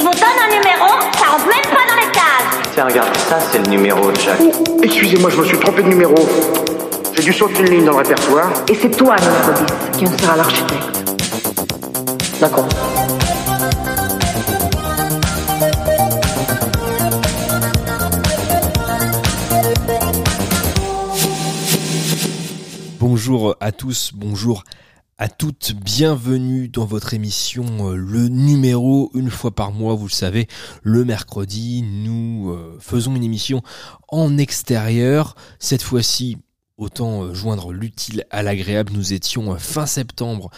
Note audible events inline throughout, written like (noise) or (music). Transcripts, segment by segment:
Il vous donne un numéro, ça rentre même pas dans les cases. Tiens, regarde, ça c'est le numéro de Jacques. Oh, excusez-moi, je me suis trompé de numéro. J'ai dû sauter une ligne dans le répertoire. Et c'est toi, 10, qui en sera l'architecte. D'accord. Bonjour à tous, bonjour à toutes, bienvenue dans votre émission euh, Le Numéro, une fois par mois, vous le savez, le mercredi, nous euh, faisons une émission en extérieur. Cette fois-ci, autant euh, joindre l'utile à l'agréable, nous étions fin septembre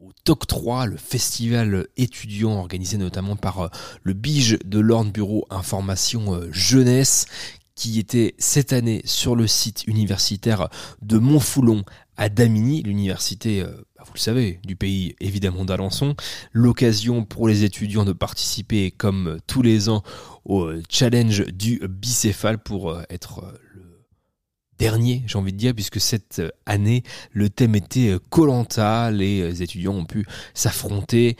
au TOC 3, le festival étudiant organisé notamment par le Bige de l'Orne Bureau Information Jeunesse qui était cette année sur le site universitaire de Montfoulon à Damigny, l'université, bah, vous le savez, du pays évidemment d'Alençon. L'occasion pour les étudiants de participer comme tous les ans au euh, challenge du bicéphale pour euh, être le dernier, j'ai envie de dire, puisque cette année, le thème était Colanta. Les étudiants ont pu s'affronter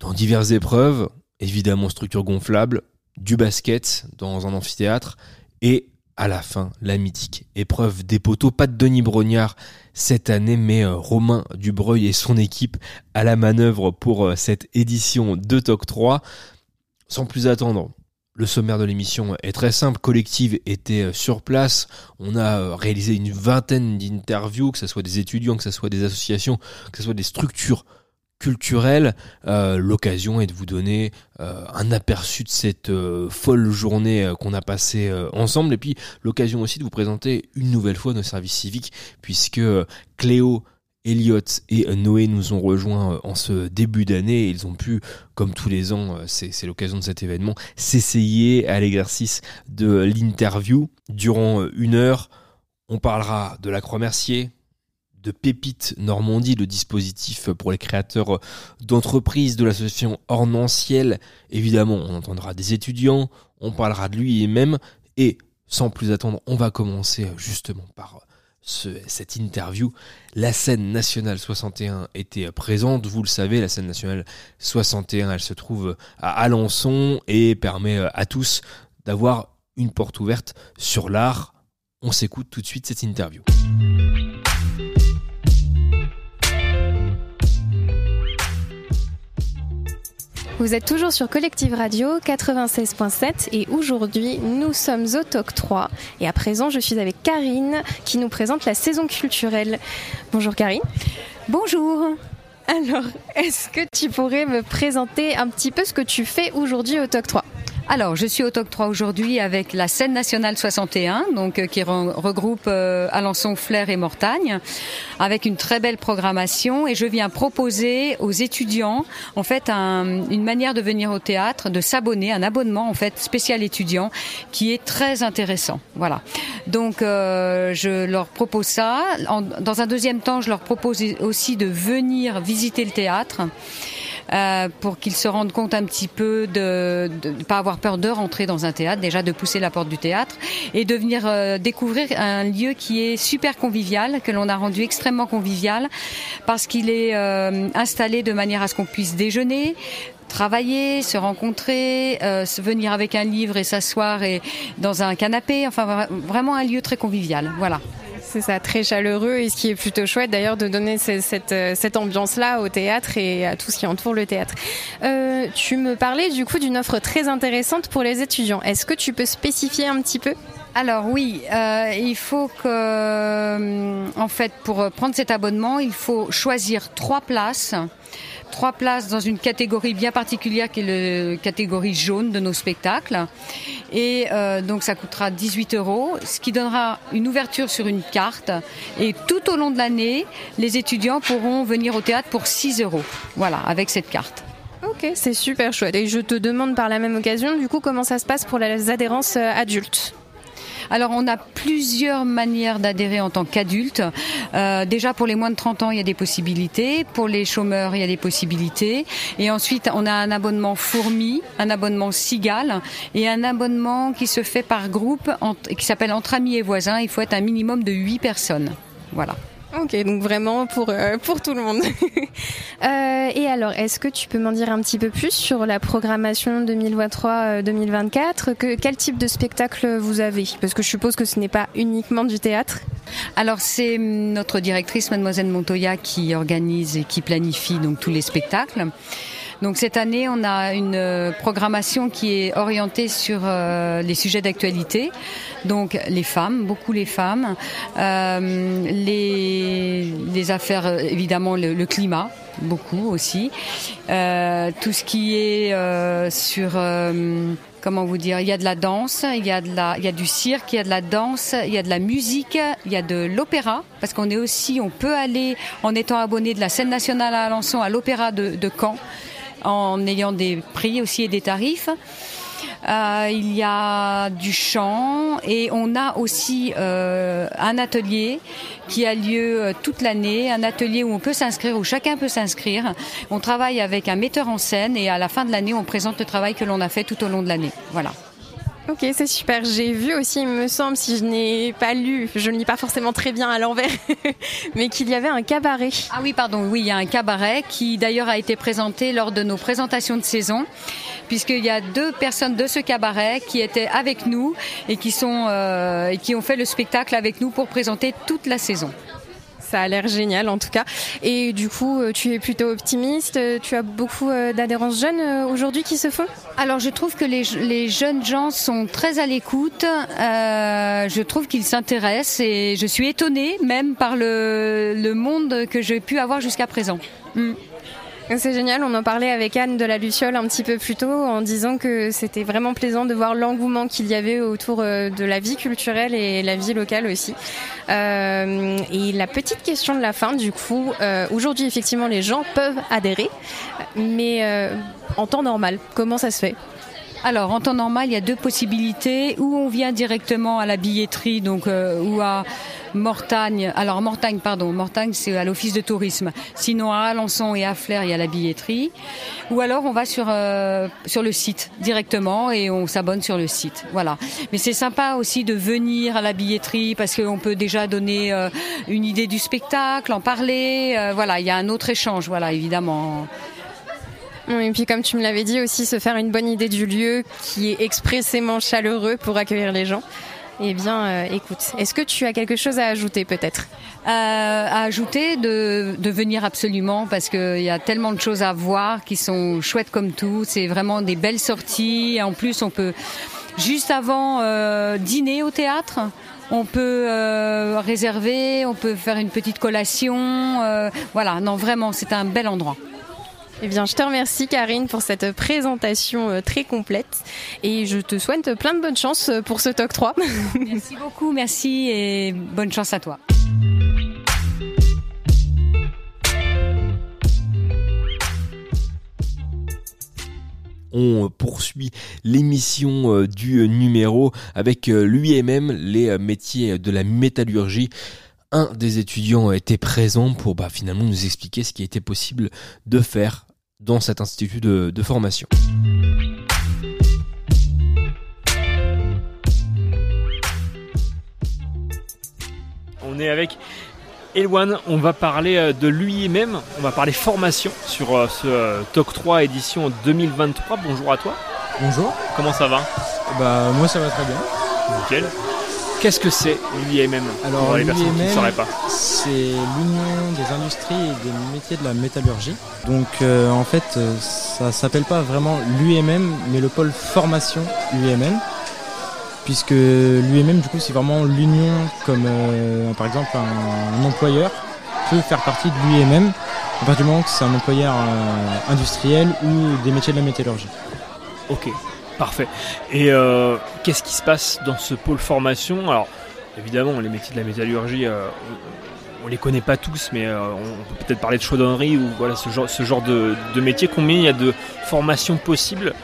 dans diverses épreuves, évidemment structure gonflable, du basket dans un amphithéâtre et à la fin, la mythique épreuve des poteaux. Pas de Denis Brognard cette année, mais euh, Romain Dubreuil et son équipe à la manœuvre pour euh, cette édition de TOC 3. Sans plus attendre, le sommaire de l'émission est très simple. Collective était euh, sur place. On a réalisé une vingtaine d'interviews, que ce soit des étudiants, que ce soit des associations, que ce soit des structures culturel. Euh, l'occasion est de vous donner euh, un aperçu de cette euh, folle journée qu'on a passée ensemble et puis l'occasion aussi de vous présenter une nouvelle fois nos services civiques puisque Cléo Elliot et Noé nous ont rejoints en ce début d'année. Ils ont pu, comme tous les ans, c'est l'occasion de cet événement, s'essayer à l'exercice de l'interview. Durant une heure, on parlera de la Croix-Mercier, de Pépite Normandie, le dispositif pour les créateurs d'entreprises de l'association Ornanciel. Évidemment, on entendra des étudiants, on parlera de lui et même, et sans plus attendre, on va commencer justement par cette interview. La scène nationale 61 était présente, vous le savez, la scène nationale 61, elle se trouve à Alençon et permet à tous d'avoir une porte ouverte sur l'art. On s'écoute tout de suite cette interview. Vous êtes toujours sur Collective Radio 96.7 et aujourd'hui nous sommes au TOC 3 et à présent je suis avec Karine qui nous présente la saison culturelle. Bonjour Karine. Bonjour. Alors, est-ce que tu pourrais me présenter un petit peu ce que tu fais aujourd'hui au TOC 3 alors, je suis au TOC 3 aujourd'hui avec la scène nationale 61, donc euh, qui regroupe euh, Alençon, Flair et Mortagne, avec une très belle programmation. Et je viens proposer aux étudiants, en fait, une manière de venir au théâtre, de s'abonner, un abonnement en fait spécial étudiant, qui est très intéressant. Voilà. Donc, euh, je leur propose ça. dans un deuxième temps, je leur propose aussi de venir visiter le théâtre. Euh, pour qu'ils se rendent compte un petit peu de ne pas avoir peur de rentrer dans un théâtre, déjà de pousser la porte du théâtre et de venir euh, découvrir un lieu qui est super convivial, que l'on a rendu extrêmement convivial parce qu'il est euh, installé de manière à ce qu'on puisse déjeuner, travailler, se rencontrer, euh, venir avec un livre et s'asseoir et dans un canapé, enfin vraiment un lieu très convivial. Voilà. C'est ça, très chaleureux et ce qui est plutôt chouette d'ailleurs de donner cette, euh, cette ambiance-là au théâtre et à tout ce qui entoure le théâtre. Euh, tu me parlais du coup d'une offre très intéressante pour les étudiants. Est-ce que tu peux spécifier un petit peu? Alors oui, euh, il faut que, en fait, pour prendre cet abonnement, il faut choisir trois places trois places dans une catégorie bien particulière qui est la catégorie jaune de nos spectacles. Et euh, donc ça coûtera 18 euros, ce qui donnera une ouverture sur une carte. Et tout au long de l'année, les étudiants pourront venir au théâtre pour 6 euros. Voilà, avec cette carte. Ok, c'est super chouette. Et je te demande par la même occasion, du coup, comment ça se passe pour les adhérences euh, adultes? Alors on a plusieurs manières d'adhérer en tant qu'adulte. Euh, déjà pour les moins de 30 ans, il y a des possibilités. Pour les chômeurs, il y a des possibilités. Et ensuite, on a un abonnement fourmi, un abonnement cigale et un abonnement qui se fait par groupe, qui s'appelle entre amis et voisins. Il faut être un minimum de 8 personnes. Voilà. Ok, donc vraiment pour, euh, pour tout le monde. (laughs) euh, et alors, est-ce que tu peux m'en dire un petit peu plus sur la programmation 2023-2024 que, Quel type de spectacle vous avez? Parce que je suppose que ce n'est pas uniquement du théâtre. Alors c'est notre directrice, mademoiselle Montoya, qui organise et qui planifie donc tous les spectacles. Donc cette année, on a une euh, programmation qui est orientée sur euh, les sujets d'actualité. Donc les femmes, beaucoup les femmes, euh, les, les affaires, évidemment le, climat, beaucoup aussi. Tout ce qui est sur comment vous dire, il y a de la danse, il y a de la, il y a du cirque, il y a de la danse, il y a de la musique, il y a de l'opéra parce qu'on est aussi, on peut aller en étant abonné de la scène nationale à Alençon à l'opéra de Caen en ayant des prix aussi et des tarifs. Euh, il y a du chant et on a aussi euh, un atelier qui a lieu euh, toute l'année, un atelier où on peut s'inscrire, où chacun peut s'inscrire. On travaille avec un metteur en scène et à la fin de l'année, on présente le travail que l'on a fait tout au long de l'année. Voilà. Ok, c'est super. J'ai vu aussi, il me semble, si je n'ai pas lu, je ne lis pas forcément très bien à l'envers, (laughs) mais qu'il y avait un cabaret. Ah oui, pardon, oui, il y a un cabaret qui d'ailleurs a été présenté lors de nos présentations de saison, puisqu'il y a deux personnes de ce cabaret qui étaient avec nous et qui sont euh, et qui ont fait le spectacle avec nous pour présenter toute la saison. Ça a l'air génial en tout cas. Et du coup, euh, tu es plutôt optimiste. Tu as beaucoup euh, d'adhérents jeunes aujourd'hui qui se font? Alors je trouve que les, jeunes gens sont très à l'écoute. Euh, je trouve qu'ils s'intéressent et je suis étonnée même par le, le monde que j'ai pu avoir jusqu'à présent. Mm. C'est génial, on en parlait avec Anne de la Luciole un petit peu plus tôt en disant que c'était vraiment plaisant de voir l'engouement qu'il y avait autour de la vie culturelle et la vie locale aussi. Euh, et la petite question de la fin, du coup, euh, aujourd'hui effectivement les gens peuvent adhérer, mais euh, en temps normal, comment ça se fait? Alors, en temps normal, il y a deux possibilités. Ou on vient directement à la billetterie, donc euh, ou à Mortagne. Alors, Mortagne, pardon, Mortagne, c'est à l'office de tourisme. Sinon, à Alençon et à Flers, il y a la billetterie. Ou alors, on va sur euh, sur le site directement et on s'abonne sur le site. Voilà. Mais c'est sympa aussi de venir à la billetterie parce qu'on peut déjà donner euh, une idée du spectacle, en parler. Euh, voilà, il y a un autre échange. Voilà, évidemment. Et puis comme tu me l'avais dit aussi, se faire une bonne idée du lieu qui est expressément chaleureux pour accueillir les gens. Eh bien, euh, écoute, est-ce que tu as quelque chose à ajouter peut-être? Euh, À ajouter de, de venir absolument parce qu'il y a tellement de choses à voir qui sont chouettes comme tout. C'est vraiment des belles sorties. En plus, on peut juste avant euh, dîner au théâtre. On peut euh, réserver, on peut faire une petite collation. Euh, voilà, non, vraiment, c'est un bel endroit. Eh bien, je te remercie Karine pour cette présentation euh, très complète et je te souhaite plein de bonnes chances pour ce TOC 3. (laughs) Merci beaucoup, merci et bonne chance à toi. on poursuit l'émission du numéro avec l'UMM, les métiers de la métallurgie un des étudiants était présent pour bah, finalement nous expliquer ce qui était possible de faire dans cet institut de, de formation. On est avec Elwan, on va parler de lui-même, on va parler formation sur ce TOC 3 édition 2023. Bonjour à toi. Bonjour. Comment ça va? Bah moi ça va très bien. Nickel. Qu'est-ce que c'est l'UIMM Alors pour les personnes qui ne sauraient pas c'est l'Union des industries et des métiers de la métallurgie. Donc euh, en fait, euh, ça s'appelle pas vraiment l'UMM, mais le pôle formation UMM. Puisque l'UMM, du coup, c'est vraiment l'union comme, euh, par exemple, un, un employeur peut faire partie de l'UMM à partir du moment que c'est un employeur euh, industriel ou des métiers de la métallurgie. Ok, parfait. Et euh, qu'est-ce qui se passe dans ce pôle formation? Alors, évidemment, les métiers de la métallurgie, euh, on, on les connaît pas tous, mais euh, on peut peut-être parler de chaudronnerie ou voilà ce genre, de, métier. Combien il y a de formations possibles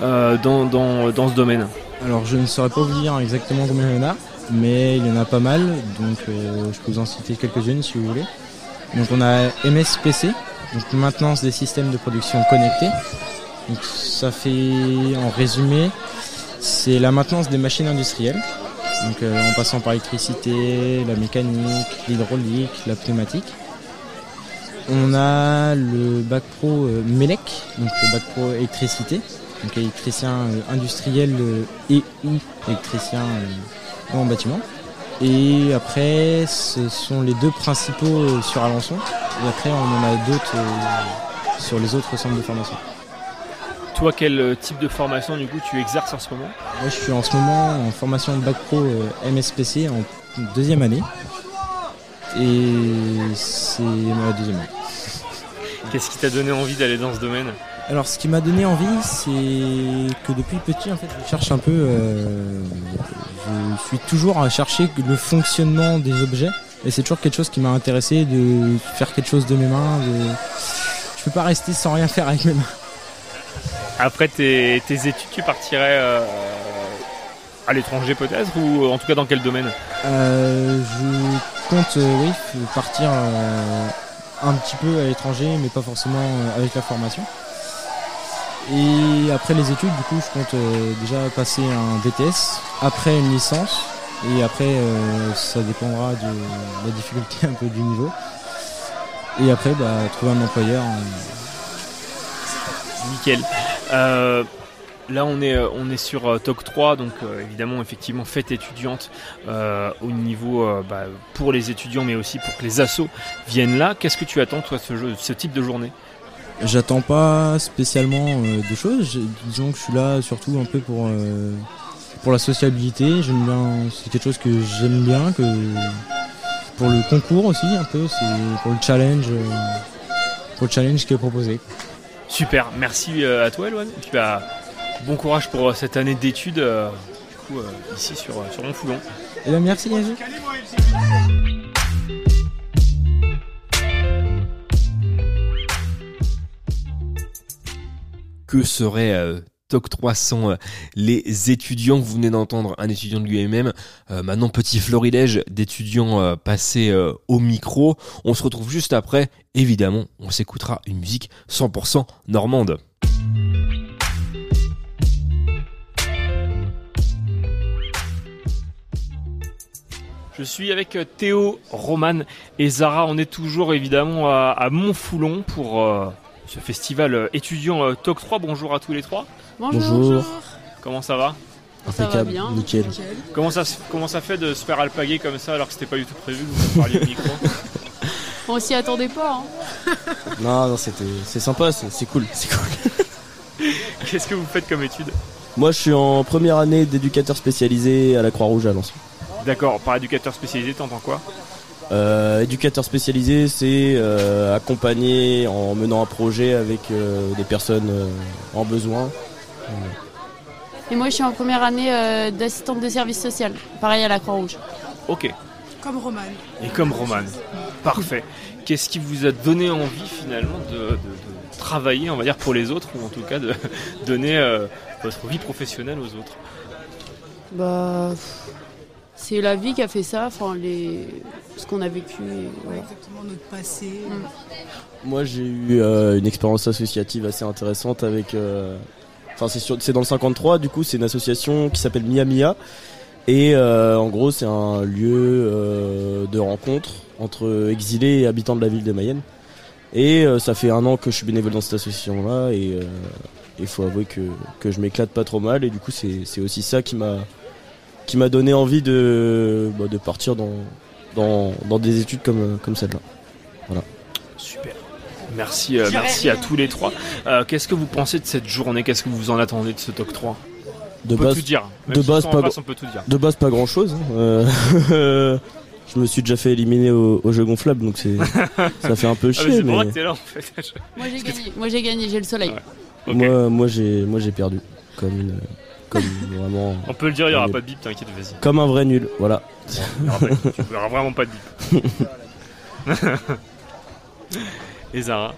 dans, dans, dans ce domaine? Alors je ne saurais pas vous dire exactement combien il y en a, mais il y en a pas mal, donc je peux vous en citer quelques-unes si vous voulez. Donc on a MSPC, donc maintenance des systèmes de production connectés. Donc ça fait en résumé, c'est la maintenance des machines industrielles. Donc euh, en passant par l'électricité, la mécanique, l'hydraulique, la pneumatique. On a le bac pro euh, MELEC, donc le bac pro électricité, donc électricien euh, industriel et ou électricien en bâtiment. Et après, ce sont les deux principaux sur Alençon. Et après, on en a d'autres sur les autres centres de formation. Toi, quel euh, type de formation du coup tu exerces en ce moment? Moi, je suis en ce moment en formation bac pro euh, MSPC en deuxième année. Et c'est ma deuxième année. (laughs) Qu'est-ce qui t'a donné envie d'aller dans ce domaine? Alors, ce qui m'a donné envie, c'est que depuis petit, en fait, je cherche un peu. euh, je suis toujours à chercher le fonctionnement des objets. Et c'est toujours quelque chose qui m'a intéressé de faire quelque chose de mes mains. De... Je peux pas rester sans rien faire avec mes mains. Après tes, études, tu partirais euh, à l'étranger peut-être ou en tout cas dans quel domaine? Euh, je compte, euh, oui, partir euh, un petit peu à l'étranger, mais pas forcément avec la formation. Et après les études, du coup, je compte déjà passer un BTS, après une licence, et après, ça dépendra de la difficulté (laughs) un peu du niveau. Et après, bah, trouver un employeur. Nickel. Euh, là, on est, euh, on est sur euh, TOC 3, donc évidemment, effectivement, fête étudiante au niveau bah, pour les étudiants, mais aussi pour que les assos viennent là. Qu'est-ce que tu attends, toi, ce, jeu, ce type de journée? J'attends pas spécialement de choses. Disons que je suis là surtout un peu pour pour la sociabilité. J'aime bien, c'est quelque chose que j'aime bien. Que pour le concours aussi un peu, c'est pour le challenge, pour le challenge qui est proposé. Super, merci euh, à toi, Eloane. Et puis, bah, bon courage pour euh, cette année d'études, euh, du coup, euh, ici sur, sur mon foulon. Et bien merci que serait euh, TOC 3 sans euh, les étudiants? Que vous venez d'entendre, un étudiant de l'UMM, euh, maintenant petit florilège d'étudiants euh, passés euh, au micro. On se retrouve juste après, évidemment, on s'écoutera une musique 100% normande. Je suis avec euh, Théo, Roman et Zara. On est toujours évidemment à, à Montfoulon pour euh, ce festival euh, étudiant euh, TOC 3. Bonjour à tous les trois. Bonjour. Comment ça va? Ça va bien. nickel. comment ça, se- comment ça fait de se faire alpaguer comme ça alors que c'était pas du tout prévu que vous parliez au micro? (laughs) On s'y attendait pas. hein. (laughs) Non, non, c'était, c'est sympa, c'est, c'est cool, c'est cool. (laughs) Qu'est-ce que vous faites comme étude Moi, je suis en première année d'éducateur spécialisé à la Croix-Rouge à Lens. D'accord, par éducateur spécialisé, t'entends quoi Euh, éducateur spécialisé, c'est euh, accompagner en menant un projet avec euh, des personnes euh, en besoin. Et moi, je suis en première année euh, d'assistante de service social. Pareil à la Croix-Rouge. Ok. Comme Roman. Et comme Roman. Parfait. Qu'est-ce qui vous a donné envie finalement de, de- de travailler, on va dire, pour les autres, ou en tout cas de (laughs) donner euh, votre vie professionnelle aux autres? Bah, c'est la vie qui a fait ça. Enfin, les... ce qu'on a vécu. et voilà. Exactement notre passé. Moi, j'ai eu euh, une expérience associative assez intéressante avec. euh, Enfin, c'est, sur- c'est dans le 53, du coup, c'est une association qui s'appelle Mia Mia. Et euh, en gros, c'est un lieu euh, de rencontre entre exilés et habitants de la ville de Mayenne. Et euh, ça fait un an que je suis bénévole dans cette association-là. Et il faut avouer que, que je m'éclate pas trop mal. Et du coup, c'est, c'est aussi ça qui m'a, qui m'a donné envie de, bah, de partir dans, dans, dans des études comme, comme celle-là. Voilà. Super. Merci, euh, merci à tous les trois. Euh, Qu'est-ce que vous pensez de cette journée? Qu'est-ce que vous en attendez de ce TOC 3 De On peut base, tout dire. Même de si base, pas, on peut tout dire. de base, pas grand chose. (laughs) je me suis déjà fait éliminer au, au jeu gonflable, donc c'est, (laughs) ça fait un peu Ah, mais chier. mais que t'es là en fait. (laughs) Moi, j'ai gagné. Moi, j'ai gagné. J'ai le soleil. Ouais. Moi, moi, j'ai, moi, j'ai perdu. Comme une, comme vraiment, On peut le dire, il n'y aura pas de bip, t'inquiète, vas-y. comme un vrai nul. Voilà. Il y aura vraiment pas de bip. Et Zara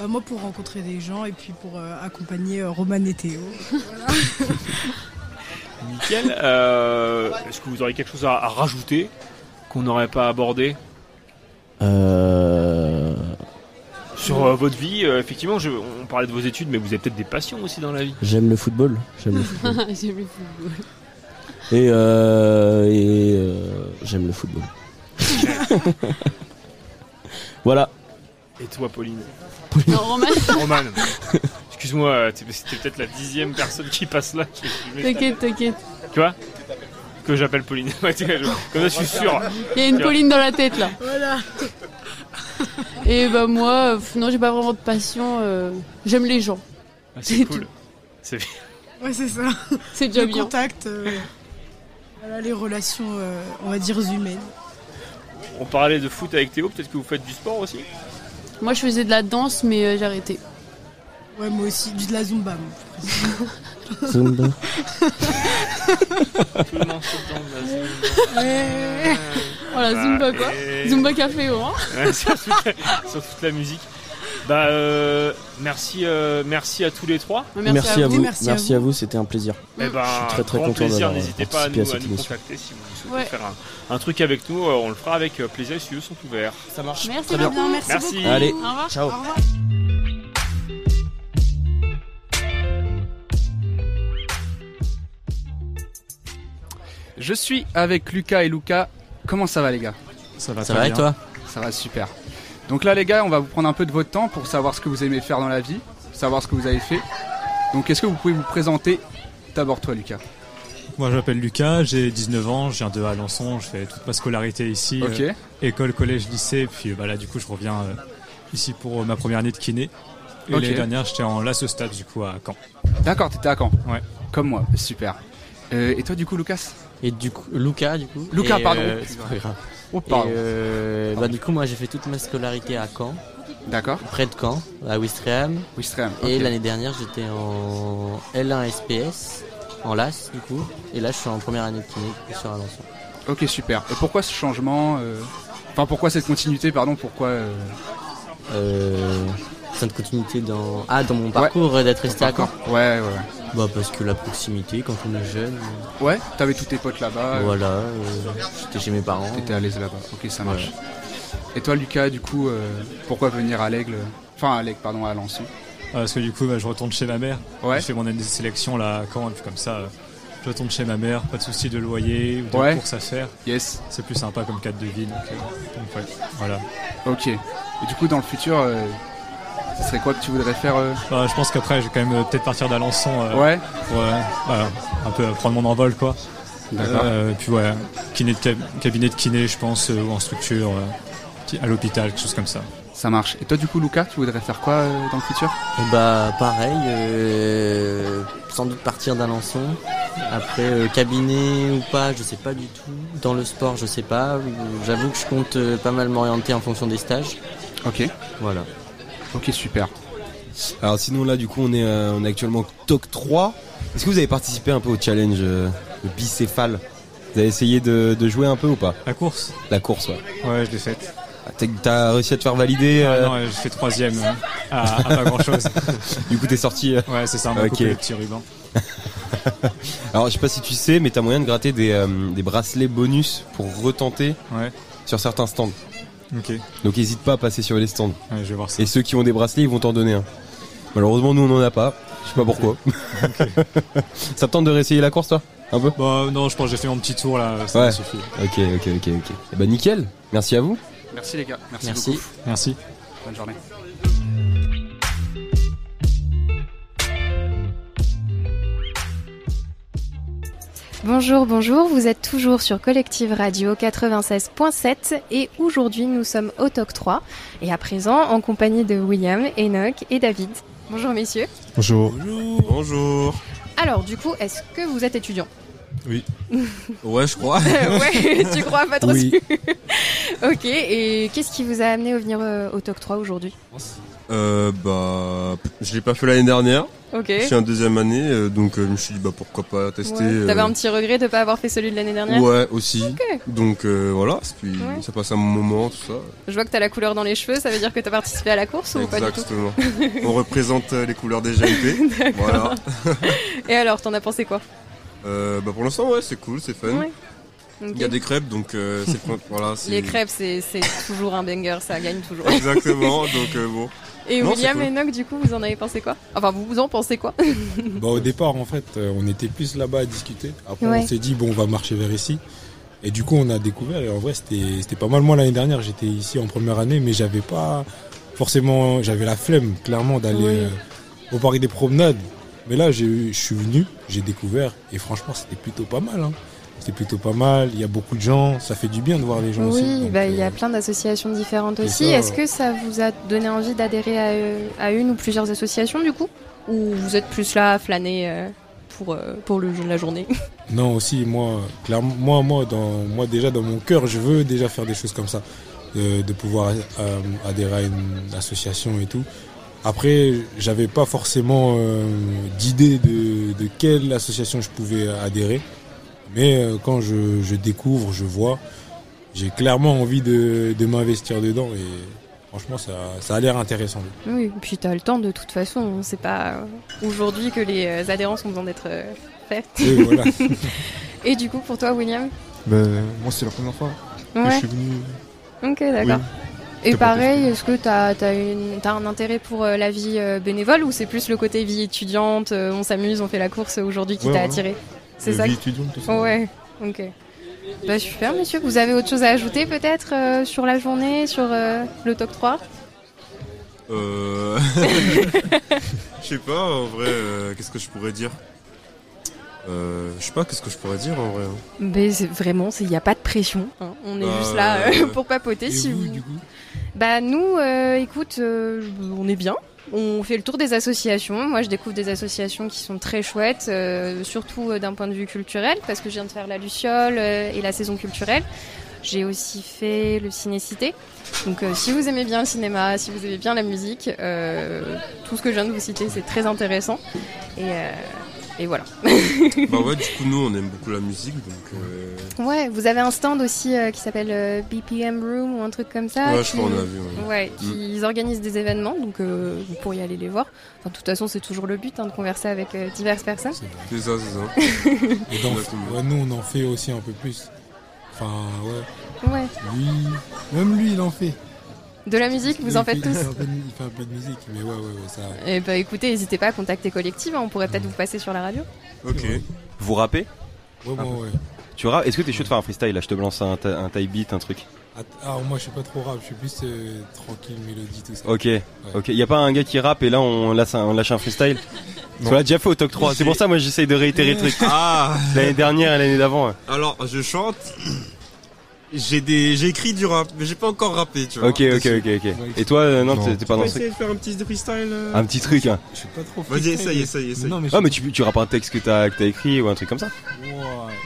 Bah moi pour rencontrer des gens et puis pour euh, accompagner euh, Roman et Théo. (laughs) Nickel. Euh, Est-ce que vous auriez quelque chose à, à rajouter qu'on n'aurait pas abordé? Euh, sur euh, votre vie Euh, Effectivement, je- on parlait de vos études, mais vous avez peut-être des passions aussi dans la vie. j'aime le football. J'aime le football. (laughs) J'aime le football. Et, euh, et euh, j'aime le football. (laughs) voilà. Et toi, Pauline? Non, Roman. (laughs) Roman. Excuse-moi, t'es- c'était peut-être la dixième personne qui passe là. qui- qui- T'inquiète, t'inquiète. Tu vois Que j'appelle Pauline. (laughs) Comme ça, je suis sûr. Il y a une. Pauline dans la tête là. Voilà. Et bah moi, euh, non, j'ai pas vraiment de passion. euh, J'aime les gens. Ah, C'est cool. C'est bien. Ouais, c'est ça. C'est déjà Le bien. contact, euh, voilà, les relations, euh, on va dire, humaines. On parlait de foot avec Théo, peut-être que vous faites du sport aussi? Moi, je faisais de la danse, mais euh, j'ai arrêté. Ouais, moi aussi, du de la Zumba. moi. (laughs) Zumba. Tout le monde se danse, là, Ouais. Oh la Zumba quoi et- Zumba café, hein Ouais, sur, toute la, sur toute la musique. Bah, euh, merci, euh, merci à tous les trois. Merci, à vous. Merci, à vous, c'était un plaisir. Eh ben, je suis très très content plaisir. d'avoir N'hésitez pas à nous, à à cette nous émission. contacter si vous souhaitez Ouais. faire un, un truc avec nous. euh, On le fera avec euh, plaisir. Les studios sont ouverts. Ça marche. Merci Très bien. beaucoup. Merci, Merci. beaucoup. Allez, Au revoir. ciao. Au revoir. Je suis avec Lucas et Lucas. Comment ça va les gars? Ça va Ça très va et toi? Ça va super. Donc là les gars, on va vous prendre un peu de votre temps pour savoir ce que vous aimez faire dans la vie, savoir ce que vous avez fait. Donc est-ce que vous pouvez vous présenter D'abord toi Lucas? Moi, je m'appelle Lucas, j'ai 19 ans, je viens de Alençon, je fais toute ma scolarité ici, euh, école, collège, lycée, puis euh, bah, là, du coup, je reviens euh, ici pour euh, ma première année de kiné. Et l'année dernière, j'étais en LAS au stade, du coup, à Caen. D'accord, t'étais à Caen. Ouais. Comme moi, super. Euh, et toi du coup Lucas? Et du coup, Lucas, du coup. Lucas, Et, pardon. euh, c'est pas grave. Oh. Et, euh, bah, du coup, moi, j'ai fait toute ma scolarité à Caen, D'accord. près de Caen, à Wistreham. Wistreham. Et l'année dernière, j'étais en L1 SPS, en LAS, du coup. Et là, je suis en première année de kiné sur Alençon. Ok super. Et pourquoi ce changement euh, Enfin pourquoi cette continuité pardon Pourquoi euh, Une continuité dans, ah, dans mon parcours euh, d'être resté à Caen. Ouais ouais. ouais. Bah, parce que la proximité, quand on est jeune, euh, Ouais, t'avais tous tes potes là-bas. euh, voilà, euh, j'étais chez mes parents. T'étais à l'aise là-bas. Ok, ça marche. Et toi, Lucas, du coup, euh, pourquoi venir à l'Aigle Enfin, à l'Aigle, pardon, à Alençon. Ah, parce que du coup, bah, je retourne chez ma mère. Ouais. Je fais mon année de sélection là à Caen, et puis comme ça, je retourne chez ma mère, pas de souci de loyer ou de Ouais. courses à faire. Yes. C'est plus sympa comme cadre de vie, donc, euh, donc ouais, voilà. Ok. Et du coup, dans le futur, euh, ce serait quoi que tu voudrais faire euh Bah, je pense qu'après, je vais quand même euh, peut-être partir d'Alençon euh, Ouais. pour euh, bah, un peu prendre mon envol, quoi. D'accord. Euh, puis ouais, kiné de cab- cabinet de kiné, je pense, euh, ou en structure, euh, à l'hôpital, quelque chose comme ça. Ça marche. Et toi, du coup, Lucas, tu voudrais faire quoi euh, dans le futur? Et bah pareil, euh, sans doute partir d'Alençon. Après euh, cabinet ou pas, je sais pas du tout. Dans le sport, je sais pas. J'avoue que je compte euh, pas mal m'orienter en fonction des stages. Ok. Voilà. Ok, super. Alors sinon là du coup on est, euh, on est actuellement TOC 3. Est-ce que vous avez participé un peu au challenge euh, le bicéphale? Vous avez essayé de, de jouer un peu ou pas? La course La course ouais. Ouais, je l'ai faite. Ah, t'as- T'as réussi à te faire valider Ah euh, non, j'ai fait troisième euh, à, à pas grand chose. (laughs) Du coup t'es sorti euh, Ouais, c'est ça, on le petit ruban. (laughs) Alors je sais pas si tu sais mais t'as moyen de gratter des, des bracelets bonus pour retenter Ouais. sur certains stands. Donc n'hésite pas à passer sur les stands. Ouais, je vais voir ça. Et ceux qui ont des bracelets ils vont t'en donner un. Malheureusement nous on en a pas. Je sais pas pourquoi. (laughs) Ça te tente de réessayer la course toi Un peu? Bah non, je pense que j'ai fait mon petit tour là, ça Ouais. suffit. Ok ok ok ok. Eh bah nickel. Merci à vous. Merci les gars. Merci, Merci. beaucoup. Merci. Bonne journée. Bonjour, bonjour, vous êtes toujours sur Collective Radio 96.7 et aujourd'hui nous sommes au TOC 3 et à présent en compagnie de William, Enoch et David. Bonjour messieurs. Bonjour. Bonjour. Alors du coup, est-ce que vous êtes étudiant? Oui. (laughs) Ouais, je crois. (laughs) Ouais, tu crois pas trop Oui. sûr. (laughs) ok, et qu'est-ce qui vous a amené à venir euh, au TOC 3 aujourd'hui? Euh, bah, je l'ai pas fait l'année dernière. Ok. Je suis en deuxième année, euh, donc euh, je me suis dit bah pourquoi pas tester. Ouais. T'avais euh, un petit regret de pas avoir fait celui de l'année dernière Ouais, aussi. Donc voilà, puis Ouais. ça passe un bon moment, tout ça. Je vois que t'as la couleur dans les cheveux, ça veut dire que t'as participé à la course ou pas du tout Exactement. (laughs) On représente les couleurs des GMP. (laughs) Voilà. Et alors, t'en as pensé quoi? Bah pour l'instant, ouais, c'est cool, c'est fun. Ouais. Il y a des crêpes, donc euh, c'est (laughs) voilà. Les crêpes, c'est c'est toujours un banger, ça gagne toujours. Exactement, donc euh, bon. Et Non, William cool. et Enoch, du coup, vous en avez pensé quoi? Enfin, vous vous en pensez quoi? (laughs) Bah, au départ, en fait, euh, on était plus là-bas à discuter. Après, Ouais. on s'est dit, bon, on va marcher vers ici. Et du coup, on a découvert. Et en vrai, c'était pas mal. Moi, l'année dernière, j'étais ici en première année, mais j'avais pas forcément. J'avais la flemme, clairement, d'aller Oui. euh, au parc des promenades. Mais là, j'ai eu- je suis venu, j'ai découvert. Et franchement, c'était plutôt pas mal. hein. C'était plutôt pas mal. Il y a beaucoup de gens. Ça fait du bien de voir les gens aussi. Oui, bah, il y euh, a plein d'associations différentes aussi. Est-ce que ça vous a donné envie d'adhérer à, euh, à une ou plusieurs associations du coup? Ou vous êtes plus là à flâner euh, pour, euh, pour le, la journée? (laughs) Non, aussi, moi, clairement, moi, moi, dans, moi, déjà, dans mon cœur, je veux déjà faire des choses comme ça. De, de pouvoir euh, adhérer à une association et tout. Après, j'avais pas forcément euh, d'idée de, de quelle association je pouvais adhérer. Mais euh, quand je, je découvre, je vois, j'ai clairement envie de, de m'investir dedans. Et franchement, ça, ça a l'air intéressant. Oui, et puis t'as le temps de toute façon. C'est pas euh, aujourd'hui que les euh, adhérences ont besoin d'être faites. Voilà. (laughs) et du coup, pour toi, William? Ben, moi, c'est la première fois que je suis venu. Ok, d'accord. Oui. Et pareil, est-ce que tu as, un intérêt pour la vie bénévole ou c'est plus le côté vie étudiante, on s'amuse, on fait la course aujourd'hui qui Ouais, t'a voilà. attiré? C'est ça vie qui- étudiante, tout ça. Ouais, ok. Bah super, monsieur. Vous avez autre chose à ajouter peut-être euh, sur la journée, sur euh, le top 3 Euh... (laughs) (laughs) Je sais pas, en vrai, euh, qu'est-ce que je pourrais dire? Euh, Je sais pas, qu'est-ce que je pourrais dire en vrai. hein? Mais c'est vraiment, il n'y a pas de pression. hein. On est Bah, juste là euh, (laughs) pour papoter. Et si vous, vous... du coup? Bah nous, euh, écoute, on est bien. On fait le tour des associations. Moi, je découvre des associations qui sont très chouettes, euh, surtout euh, d'un point de vue culturel, parce que je viens de faire la Luciole euh, et la saison culturelle. J'ai aussi fait le Ciné-Cité. Donc, si vous aimez bien le cinéma, si vous aimez bien la musique, tout ce que je viens de vous citer, c'est très intéressant. Et voilà. bah ouais, du coup, nous, on aime beaucoup la musique, donc... euh, Ouais, vous avez un stand aussi euh, qui s'appelle euh, BPM Room ou un truc comme ça. Ouais, je qui- crois qu'on a vu, ouais. Ouais, Mm. qui ils organisent des événements, donc euh, vous pourriez aller les voir. Enfin, de toute façon, c'est toujours le but hein, de converser avec euh, diverses personnes. C'est ça, c'est ça. (laughs) Et Exactement. ouais, nous, on en fait aussi un peu plus. Enfin, ouais. Ouais. Lui, même lui, il en fait. De la musique, vous en fait- faites tous (laughs) Il fait un peu de musique, mais ouais, ouais, ouais, ça. Et bah écoutez, n'hésitez pas à contacter Collective, hein, on pourrait peut-être vous passer sur la radio. Ok. Vous rappez Ouais, moi, ouais. Tu rappes Est-ce que t'es chaud de faire un freestyle là Je te balance un, un type beat, un truc. Alors, moi, je suis pas trop rap, je suis plus euh, tranquille, mélodie, tout ça. Ok, Ouais. ok. Y a pas un gars qui rappe et là on lâche un, on lâche un freestyle qu'on l'a déjà fait au Talk 3. C'est pour ça moi j'essaye de réitérer le (laughs) truc. Ah L'année dernière et l'année d'avant. ouais. Alors, je chante. J'ai des, j'ai écrit du rap, mais j'ai pas encore rappé, tu vois. Ok, ok, ok, ok. Et toi, euh, non, t'es- pas dans ce truc. essayer de faire un petit freestyle. euh Un petit truc. Hein. Je suis pas trop Vas-y, freestyle, essaye, essaye, essaye. Non, mais je Ah mais tu, tu rappes un texte que t'as que t'as écrit ou un truc comme ça.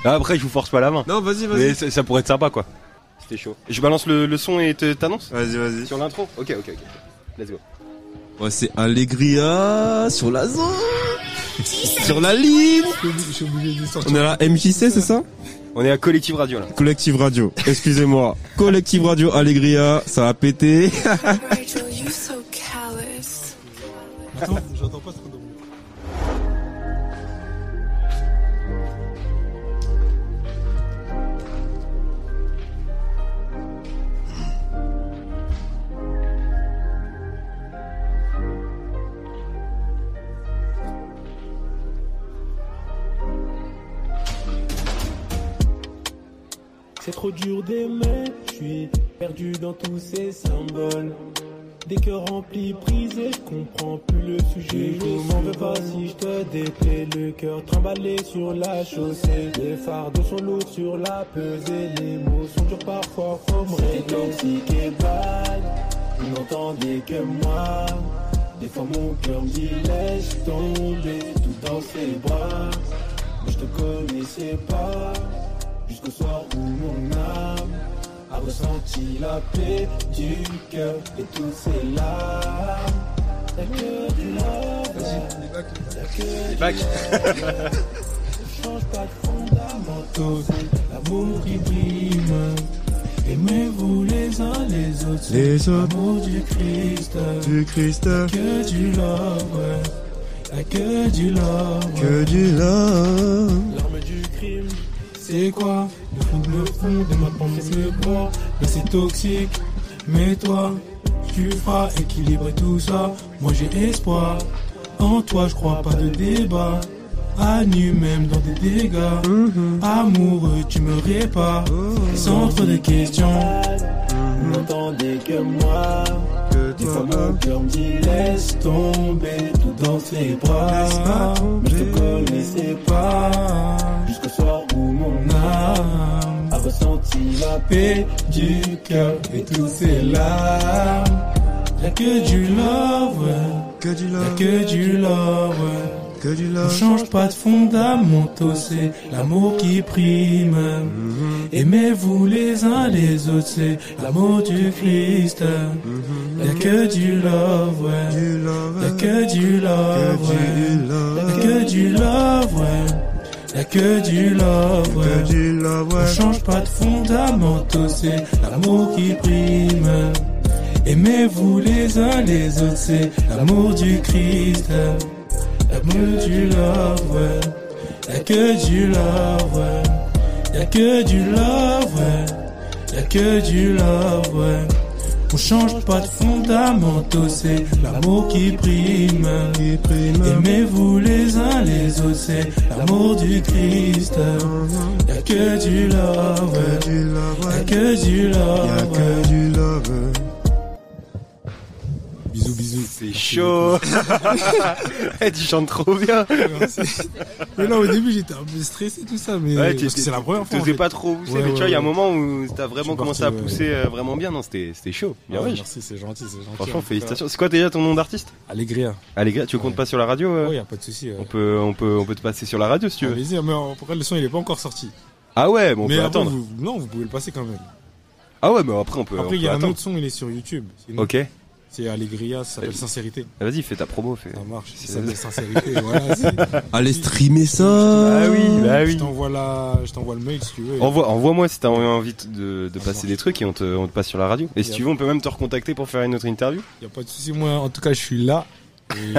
Ah, Après je vous force pas la main. Non, vas-y, vas-y. Mais ça, ça pourrait être sympa quoi. C'était chaud. Je balance le, le son et te- t'annonces Vas-y, vas-y. Sur l'intro Ok, ok, ok. Let's go. Ouais, c'est Allegria sur la zone. sur la ligne. Je suis obligé de sortir. On est à la MJC, c'est ça? On est à Collective Radio là. Collective Radio. Excusez-moi. (laughs) Collective Radio Allegria, ça a pété. Rachel, you so callous. Attends, j'entends pas C'est trop dur d'aimer, je suis perdu dans tous ces symboles. Des cœurs remplis, brisés, je comprends plus le sujet. Je m'en veux pas si je te déplais. Le cœur trimballé sur la chaussée. Les fardeaux sont lourds sur la pesée. Les mots sont durs parfois, faut me régler. toxique et bad, vous n'entendez que moi. Des fois mon cœur me dit laisse tomber tout dans ses bras. Mais je te connaissais pas jusqu'au soir où mon âme a ressenti la paix du cœur et tous ses larmes. Y'a que du love, y'a que du back. love. Ne change pas de fondamentaux, l'amour qui prime. Aimez-vous les uns les autres, Les autres. l'amour du Christ. Du Christ. Que du love, que du love. Que du love. C'est quoi Le fond, le fond de ma pensée, c'est quoi Mais c'est toxique, mais toi, tu feras équilibrer tout ça. Moi j'ai espoir. En toi, je crois pas de débat. À nu même dans des dégâts. Amoureux, tu me répares. Sans trop de questions. N'entendez que moi. Des fois mon cœur me dit laisse tomber tout dans ses bras. Mais je te connaissais pas. Mon âme a ressenti la paix du cœur et toutes ses larmes. Y'a que du love. Que du love. Y'a que du love. Que du love. On change pas de fondamentaux, c'est l'amour qui prime. Aimez-vous les uns les autres, c'est l'amour du Christ. Y'a que du love, ouais. Y'a que du love, ouais. Y'a que du love, ouais. Y'a que du love, ouais. On change pas de fondamentaux, c'est l'amour qui prime. Aimez-vous les uns les autres, c'est l'amour du Christ. L'amour du love, ouais. Y'a que du love, ouais. Y'a que du love, ouais. Y'a que du love, ouais. On change pas de fondamentaux, c'est l'amour qui prime. Aimez-vous les uns les autres, c'est l'amour du Christ. Y'a que du love. Y'a que du love, ouais. Bisous, bisous. C'est chaud. (laughs) Eh, tu chantes trop bien. Mais non, au début, j'étais un peu stressé, tout ça, mais Ouais, parce que c'est la première fois. en T'osais fait. pas trop pousser, Ouais, mais tu vois, il y a un moment où t'as vraiment commencé parti, à pousser euh, vraiment bien. Non, c'était chaud. Bien Ah, merci, c'est gentil, c'est gentil. Franchement, en tout félicitations. C'est quoi déjà ton nom d'artiste Allégria. Allégria, tu comptes pas sur la radio euh Ouais, y a pas de souci. On peut, on peut, on peut te passer sur la radio si tu veux. Allez-y, mais après, le son, il est pas encore sorti. Ah ouais, bon, on mais peut après, attendre. vous- non, vous pouvez le passer quand même. Ah ouais, mais après on peut. Après, il y a un autre son, il est sur YouTube. Ok. C'est Allégria, ça s'appelle Sincérité. Ah, Vas-y, fais ta promo. Fais. Ça marche. C'est- Ça s'appelle Sincérité. voilà, (laughs) Allez streamer ça. Ah oui, bah oui. Je t'envoie la... je t'envoie le mail si tu veux. Envoie, envoie-moi si t'as envie de, de passer des trucs et on te, on te passe sur la radio. Et si tu veux, on peut même te recontacter pour faire une autre interview. Y a pas de souci. Moi, en tout cas, je suis là. Et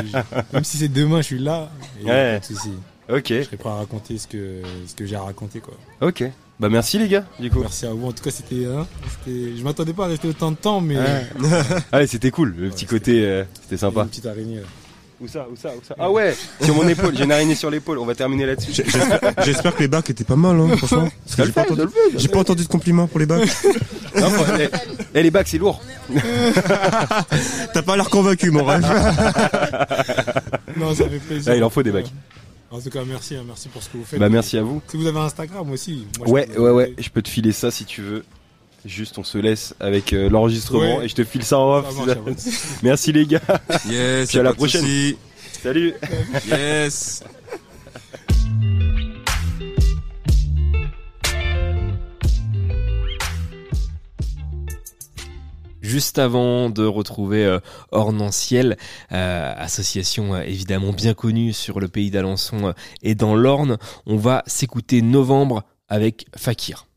Même si c'est demain, je suis là. Et y a Ouais. Pas de souci. Ok. Je serai prêt à raconter ce que, ce que j'ai à raconter, quoi. Ok. Bah merci les gars, du coup. Merci à vous. En tout cas, c'était, hein, je m'attendais pas à rester autant de temps, mais. Ouais. (laughs) Allez, c'était cool. Le petit côté, euh, c'était sympa. Une petite araignée. là. Où ça, où ça, où ça? Ah ouais, sur mon épaule. J'ai une araignée sur l'épaule. On va terminer là-dessus. J'espère que les bacs étaient pas mal, hein, (laughs) franchement. Parce que j'ai pas, entendu- j'ai pas entendu de compliments pour les bacs. (laughs) Non, faut- eh, eh, les bacs, c'est lourd. T'as pas l'air convaincu, mon rêve. Non, ça fait plaisir. Ah, il en faut des bacs. En tout cas, merci, hein, merci pour ce que vous faites. Bah, merci à vous. Si vous avez Instagram aussi. moi, je Ouais, ouais, ouais. Je peux te filer ça si tu veux. Juste, on se laisse avec euh, l'enregistrement Ouais. et je te file ça en off. Ça marche. (laughs) Merci les gars. Yes, Puis à la prochaine. Salut. Yes. (laughs) Juste avant de retrouver euh, Ornanciel, euh, association euh, évidemment bien connue sur le pays d'Alençon et dans l'Orne, on va s'écouter Novembre avec Fakir.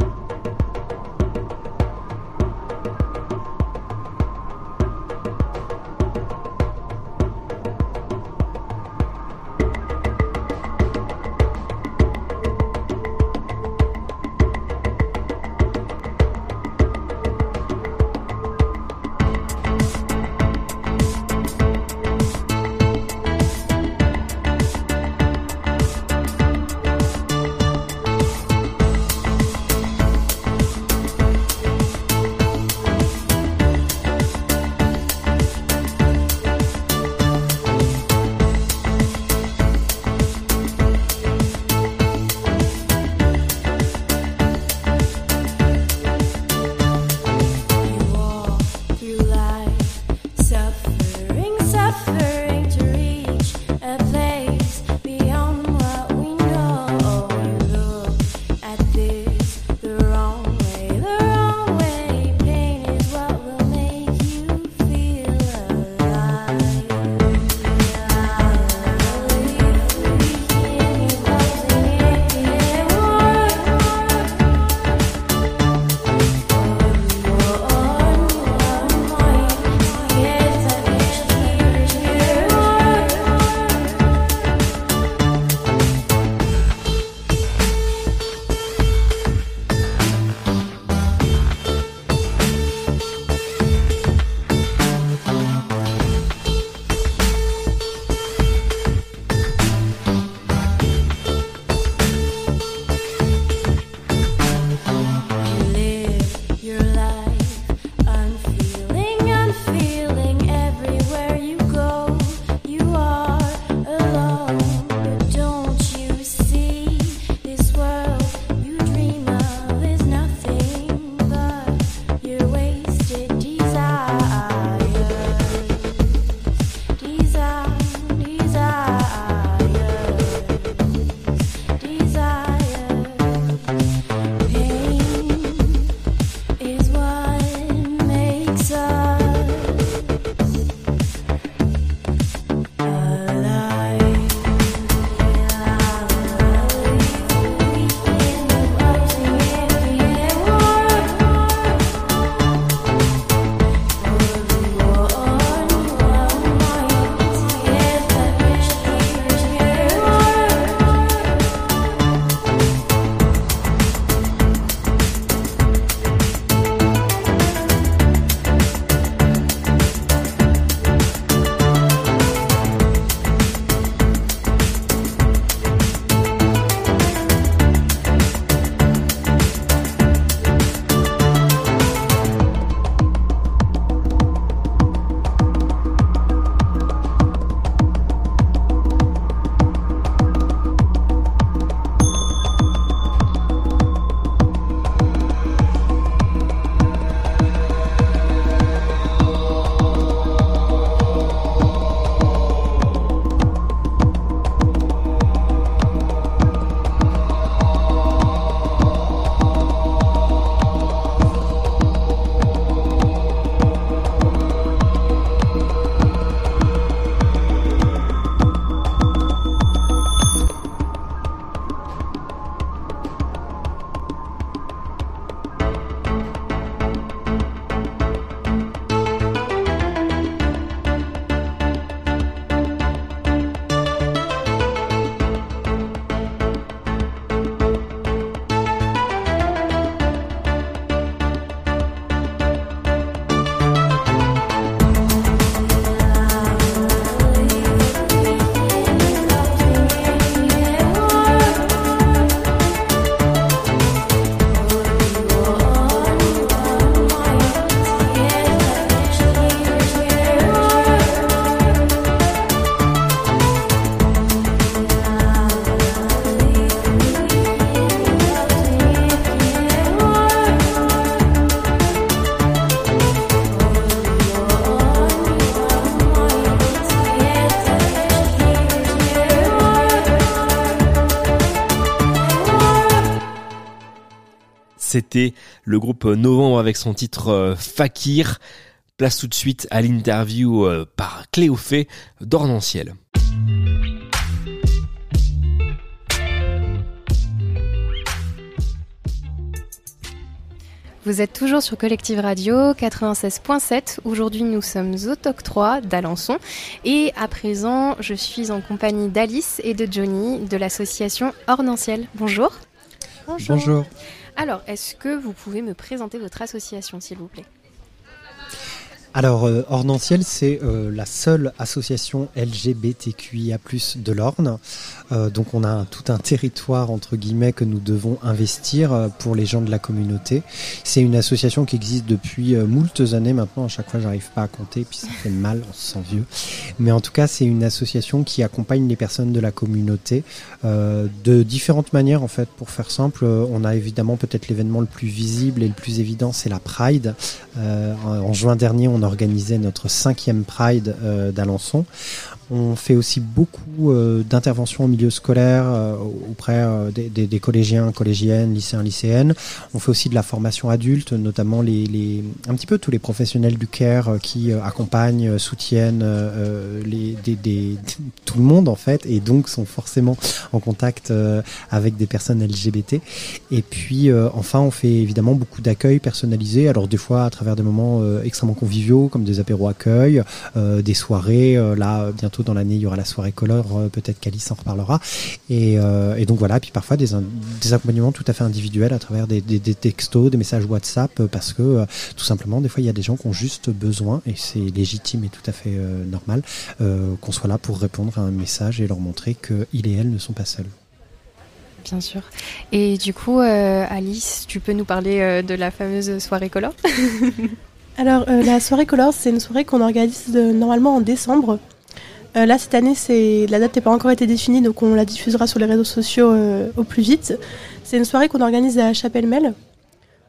C'était le groupe Novembre avec son titre euh, Fakir. Place tout de suite à l'interview euh, par Cléophée d'Ornanciel. Vous êtes toujours sur Collective Radio 96.7. Aujourd'hui, nous sommes au TOC 3 d'Alençon. Et à présent, je suis en compagnie d'Alice et de Johnny de l'association Ornanciel. Bonjour. Bonjour. Alors, est-ce que vous pouvez me présenter votre association, s'il vous plaît? Alors, euh, Ornanciel, c'est euh, la seule association LGBTQIA+ de l'Orne. Euh, donc, on a tout un territoire entre guillemets que nous devons investir euh, pour les gens de la communauté. C'est une association qui existe depuis moultes années maintenant. À chaque fois, j'arrive pas à compter, puis ça fait mal, on se sent vieux. Mais en tout cas, c'est une association qui accompagne les personnes de la communauté de différentes manières en fait. Pour faire simple, on a évidemment peut-être l'événement le plus visible et le plus évident, c'est la Pride. En, juin dernier, on organisait notre cinquième Pride euh, d'Alençon. On fait aussi beaucoup euh, d'interventions au milieu scolaire euh, auprès des, collégiens, collégiennes, lycéens, lycéennes. On fait aussi de la formation adulte, notamment les, un petit peu tous les professionnels du care qui accompagnent, soutiennent (laughs) tout le monde en fait, et donc sont forcément en contact avec des personnes LGBT. Et puis enfin, on fait évidemment beaucoup d'accueil personnalisé. Alors des fois à travers des moments extrêmement conviviaux, comme des apéros accueil, euh, des soirées. euh, là, bientôt dans l'année, il y aura la soirée color. euh, Peut-être qu'Alice en reparlera. Et, donc voilà. Puis parfois des, accompagnements tout à fait individuels à travers des, textos, des messages WhatsApp, parce que tout simplement, des fois, il y a des gens qui ont juste besoin, et c'est légitime et tout à fait normal, qu'on soit là pour répondre à un message et leur montrer qu'ils et elles ne sont pas seuls. Bien sûr. Et du coup, Alice, tu peux nous parler de la fameuse soirée color? (laughs) Alors, euh, la soirée Colors, c'est une soirée qu'on organise euh, normalement en décembre. Euh, là, cette année, c'est la date n'a pas encore été définie, donc on la diffusera sur les réseaux sociaux au plus vite. C'est une soirée qu'on organise à Chapelle-Mel.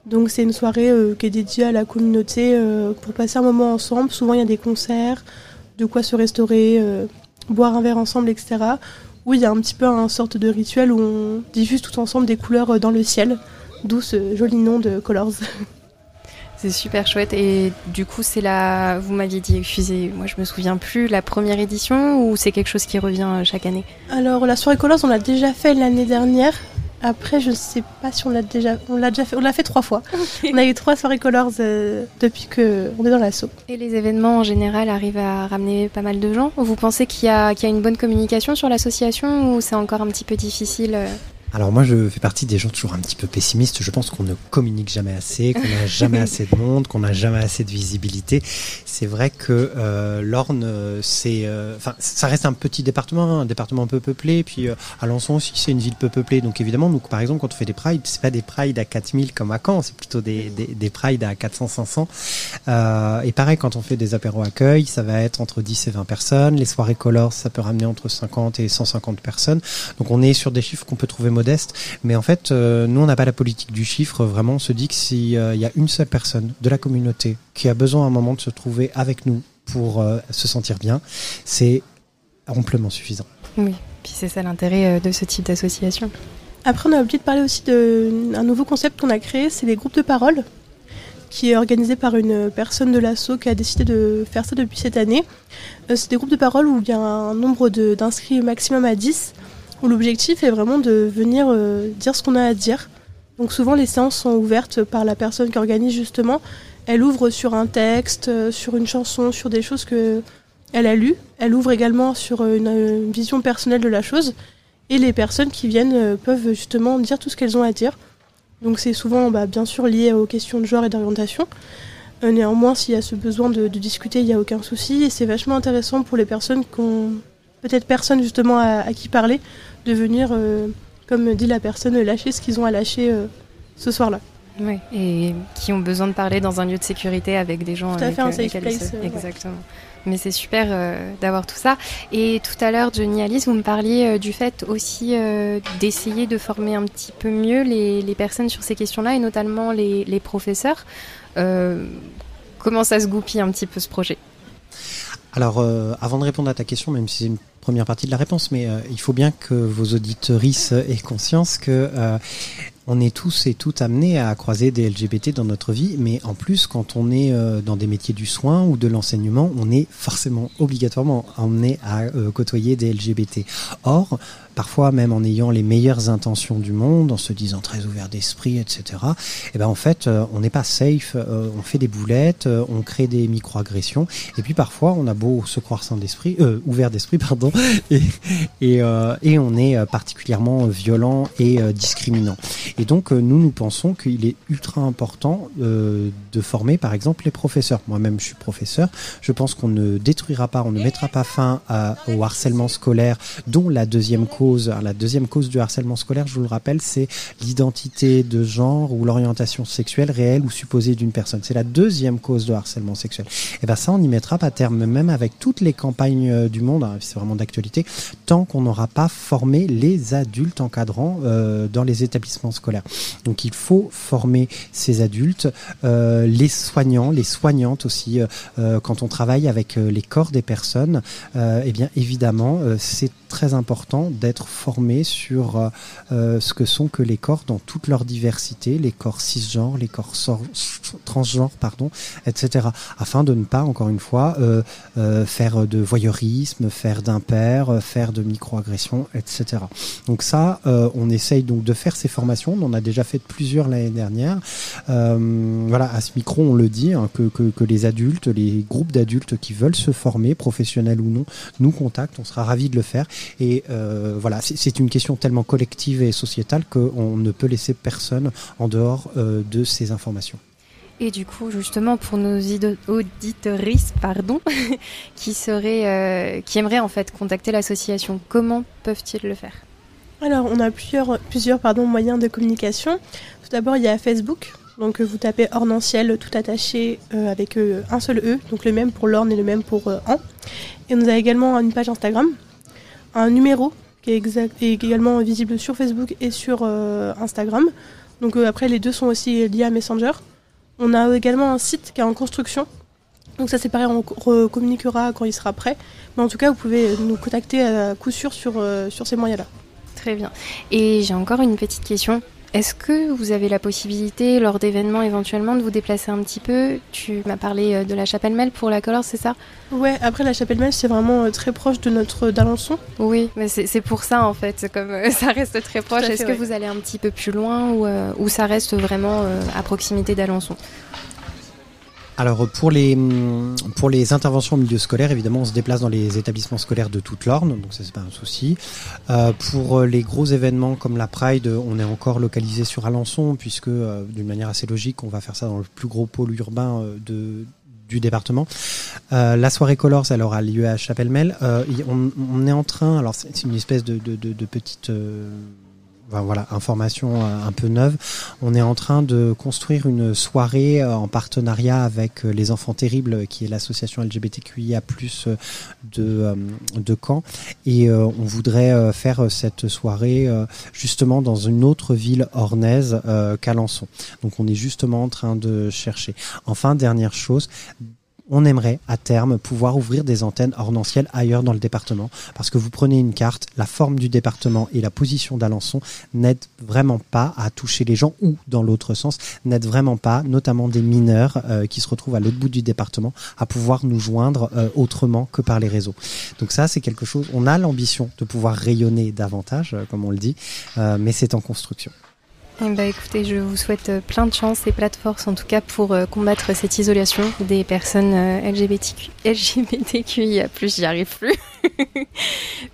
Donc, c'est une soirée qui est dédiée à la communauté pour passer un moment ensemble. Souvent, il y a des concerts, de quoi se restaurer, boire un verre ensemble, etc. Où il y a un petit peu un sorte de rituel où on diffuse tout ensemble des couleurs dans le ciel, d'où ce joli nom de Colors. (laughs) C'est super chouette. Et du coup, c'est la. Vous m'aviez dit, excusez, moi je me souviens plus, la première édition ou c'est quelque chose qui revient euh, chaque année? Alors la soirée Colors, on l'a déjà fait l'année dernière. Après, je ne sais pas si on l'a déjà, on l'a déjà fait. On l'a fait trois fois. (laughs) On a eu trois soirées Colors euh, depuis que on est dans l'assaut. Et les événements en général arrivent à ramener pas mal de gens? Vous pensez qu'il y, a- qu'il y a une bonne communication sur l'association ou c'est encore un petit peu difficile euh? Alors moi je fais partie des gens toujours un petit peu pessimistes. Je pense qu'on ne communique jamais assez, qu'on n'a jamais assez de monde, qu'on n'a jamais assez de visibilité. C'est vrai que euh, l'Orne, c'est, euh, enfin, ça reste un petit département, un département peu peuplé. Puis euh, Alençon aussi, c'est une ville peu peuplée. Donc évidemment, nous, par exemple, quand on fait des prides, c'est pas des prides à 4000 comme à Caen, c'est plutôt des, des, des prides à 400-500. Euh, et pareil, quand on fait des apéros accueil, ça va être entre 10 et 20 personnes. Les soirées colors, ça peut ramener entre 50 et 150 personnes. Donc on est sur des chiffres qu'on peut trouver modestes. Mais en fait, euh, nous, on n'a pas la politique du chiffre. Vraiment, on se dit que s'il y a une seule personne de la communauté qui a besoin à un moment de se trouver avec nous pour euh, se sentir bien, c'est amplement suffisant. Oui, puis c'est ça l'intérêt euh, de ce type d'association. Après, on a oublié de parler aussi d'un nouveau concept qu'on a créé, c'est les groupes de parole, qui est organisé par une personne de l'assaut qui a décidé de faire ça depuis cette année. Euh, c'est des groupes de parole où il y a un nombre de- d'inscrits maximum à 10, où l'objectif est vraiment de venir euh, dire ce qu'on a à dire. Donc souvent, les séances sont ouvertes par la personne qui organise justement. Elle ouvre sur un texte, euh, sur une chanson, sur des choses que elle a lues. Elle ouvre également sur euh, une, vision personnelle de la chose. Et les personnes qui viennent peuvent justement dire tout ce qu'elles ont à dire. Donc c'est souvent bah, bien sûr lié aux questions de genre et d'orientation. Néanmoins, s'il y a ce besoin de, de discuter, il n'y a aucun souci. Et c'est vachement intéressant pour les personnes qui ont peut-être personne justement à, à qui parler, de venir, euh, comme dit la personne, lâcher ce qu'ils ont à lâcher euh, ce soir-là. Oui, et qui ont besoin de parler dans un lieu de sécurité avec des gens Tout à avec fait, un euh, safe place, se- ouais. Exactement. Mais c'est super euh, d'avoir tout ça. Et tout à l'heure, Johnny Alice, vous me parliez euh, du fait aussi euh, d'essayer de former un petit peu mieux les, les personnes sur ces questions-là, et notamment les, les professeurs. Comment ça se goupille un petit peu ce projet? Alors, euh, avant de répondre à ta question, même si c'est une première partie de la réponse, mais euh, il faut bien que vos auditorices aient conscience que euh, on est tous et toutes amenés à croiser des LGBT dans notre vie, mais en plus, quand on est euh, dans des métiers du soin ou de l'enseignement, on est forcément obligatoirement amené à euh, côtoyer des LGBT. Or, parfois même en ayant les meilleures intentions du monde, en se disant très ouvert d'esprit, etc. Et ben en fait, euh, on n'est pas safe. on fait des boulettes, on crée des microagressions, et puis parfois on a beau se croire sans d'esprit, ouvert d'esprit, pardon, (laughs) et on est particulièrement violent et discriminant. Et donc euh, nous nous pensons qu'il est ultra important euh, de former par exemple les professeurs. Moi-même je suis professeur. Je pense qu'on ne détruira pas, on ne mettra pas fin au harcèlement scolaire, dont la deuxième cause, la deuxième cause du harcèlement scolaire, je vous le rappelle, c'est l'identité de genre ou l'orientation sexuelle réelle ou supposée d'une personne. C'est la deuxième cause de harcèlement sexuel. Et ben ça, on n'y mettra pas terme, même avec toutes les campagnes euh, du monde. hein, c'est vraiment d'actualité, tant qu'on n'aura pas formé les adultes encadrants dans les établissements scolaires. Donc il faut former ces adultes, euh, les soignants, les soignantes aussi. euh, euh, quand on travaille avec les corps des personnes, eh bien évidemment, c'est très important d'être formé sur euh, euh, ce que sont que les corps dans toute leur diversité, les corps cisgenres, les corps transgenres, pardon, etc. Afin de ne pas, encore une fois, euh, faire de voyeurisme, faire d'impair, faire de microagressions, etc. Donc ça, on essaye donc de faire ces formations. On en a déjà fait plusieurs l'année dernière. Voilà, à ce micro, on le dit, hein, que les adultes, les groupes d'adultes qui veulent se former, professionnels ou non, nous contactent. On sera ravis de le faire. Et euh, voilà, c'est- une question tellement collective et sociétale qu'on ne peut laisser personne en dehors euh, de ces informations. Et du coup, justement, pour nos auditeuristes, pardon, (laughs) qui seraient, euh, qui aimeraient en fait contacter l'association, comment peuvent-ils le faire? Alors, on a plusieurs, plusieurs pardon, moyens de communication. Tout d'abord, il y a Facebook. Donc, vous tapez Ornanciel tout attaché euh, avec euh, un seul E, donc le même pour l'orne et le même pour euh, an. Et on a également une page Instagram, un numéro qui est, exact, est également visible sur Facebook et sur euh, Instagram. Donc, euh, après, les deux sont aussi liés à Messenger. On a également un site qui est en construction. Donc ça c'est pareil, on co- communiquera quand il sera prêt. Mais en tout cas, vous pouvez nous contacter à coup sûr sur, euh, sur ces moyens-là. Très bien. Et j'ai encore une petite question. Est-ce que vous avez la possibilité, lors d'événements éventuellement, de vous déplacer un petit peu? Tu m'as parlé euh, de la Chapelle Mel pour la Color, c'est ça? Ouais, après la Chapelle Mel, c'est vraiment euh, très proche de notre d'Alençon. Oui, mais c'est pour ça en fait, comme euh, (laughs) ça reste très proche. Est-ce que ouais. vous allez un petit peu plus loin ou, euh, ou ça reste vraiment euh, à proximité d'Alençon? Alors pour les hum, pour les interventions au milieu scolaire, évidemment, on se déplace dans les établissements scolaires de toute l'Orne, donc ça c'est pas un souci. Euh, pour les gros événements comme la Pride, on est encore localisé sur Alençon, puisque euh, d'une manière assez logique, on va faire ça dans le plus gros pôle urbain euh, de du département. Euh, la soirée Colors, elle aura lieu à Chapelle-Mel. Euh, on, est en train, alors c'est une espèce de, de, petite euh, voilà, information euh, un peu neuve. On est en train de construire une soirée euh, en partenariat avec euh, les Enfants Terribles, qui est l'association LGBTQIA+ de de Caen, et on voudrait faire cette soirée justement dans une autre ville ornaise qu'Alençon. Donc on est justement en train de chercher. Enfin, dernière chose, on aimerait à terme pouvoir ouvrir des antennes ornancielles ailleurs dans le département parce que vous prenez une carte, la forme du département et la position d'Alençon n'aident vraiment pas à toucher les gens ou dans l'autre sens n'aident vraiment pas, notamment des mineurs euh, qui se retrouvent à l'autre bout du département, à pouvoir nous joindre euh, autrement que par les réseaux. Donc ça c'est quelque chose, on a l'ambition de pouvoir rayonner davantage, euh, comme on le dit, mais c'est en construction. Eh ben, écoutez, je vous souhaite euh, plein de chance et plein de force en tout cas pour euh, combattre cette isolation des personnes euh, LGBTQ, LGBTQIA+, (laughs) j'y arrive plus. (laughs)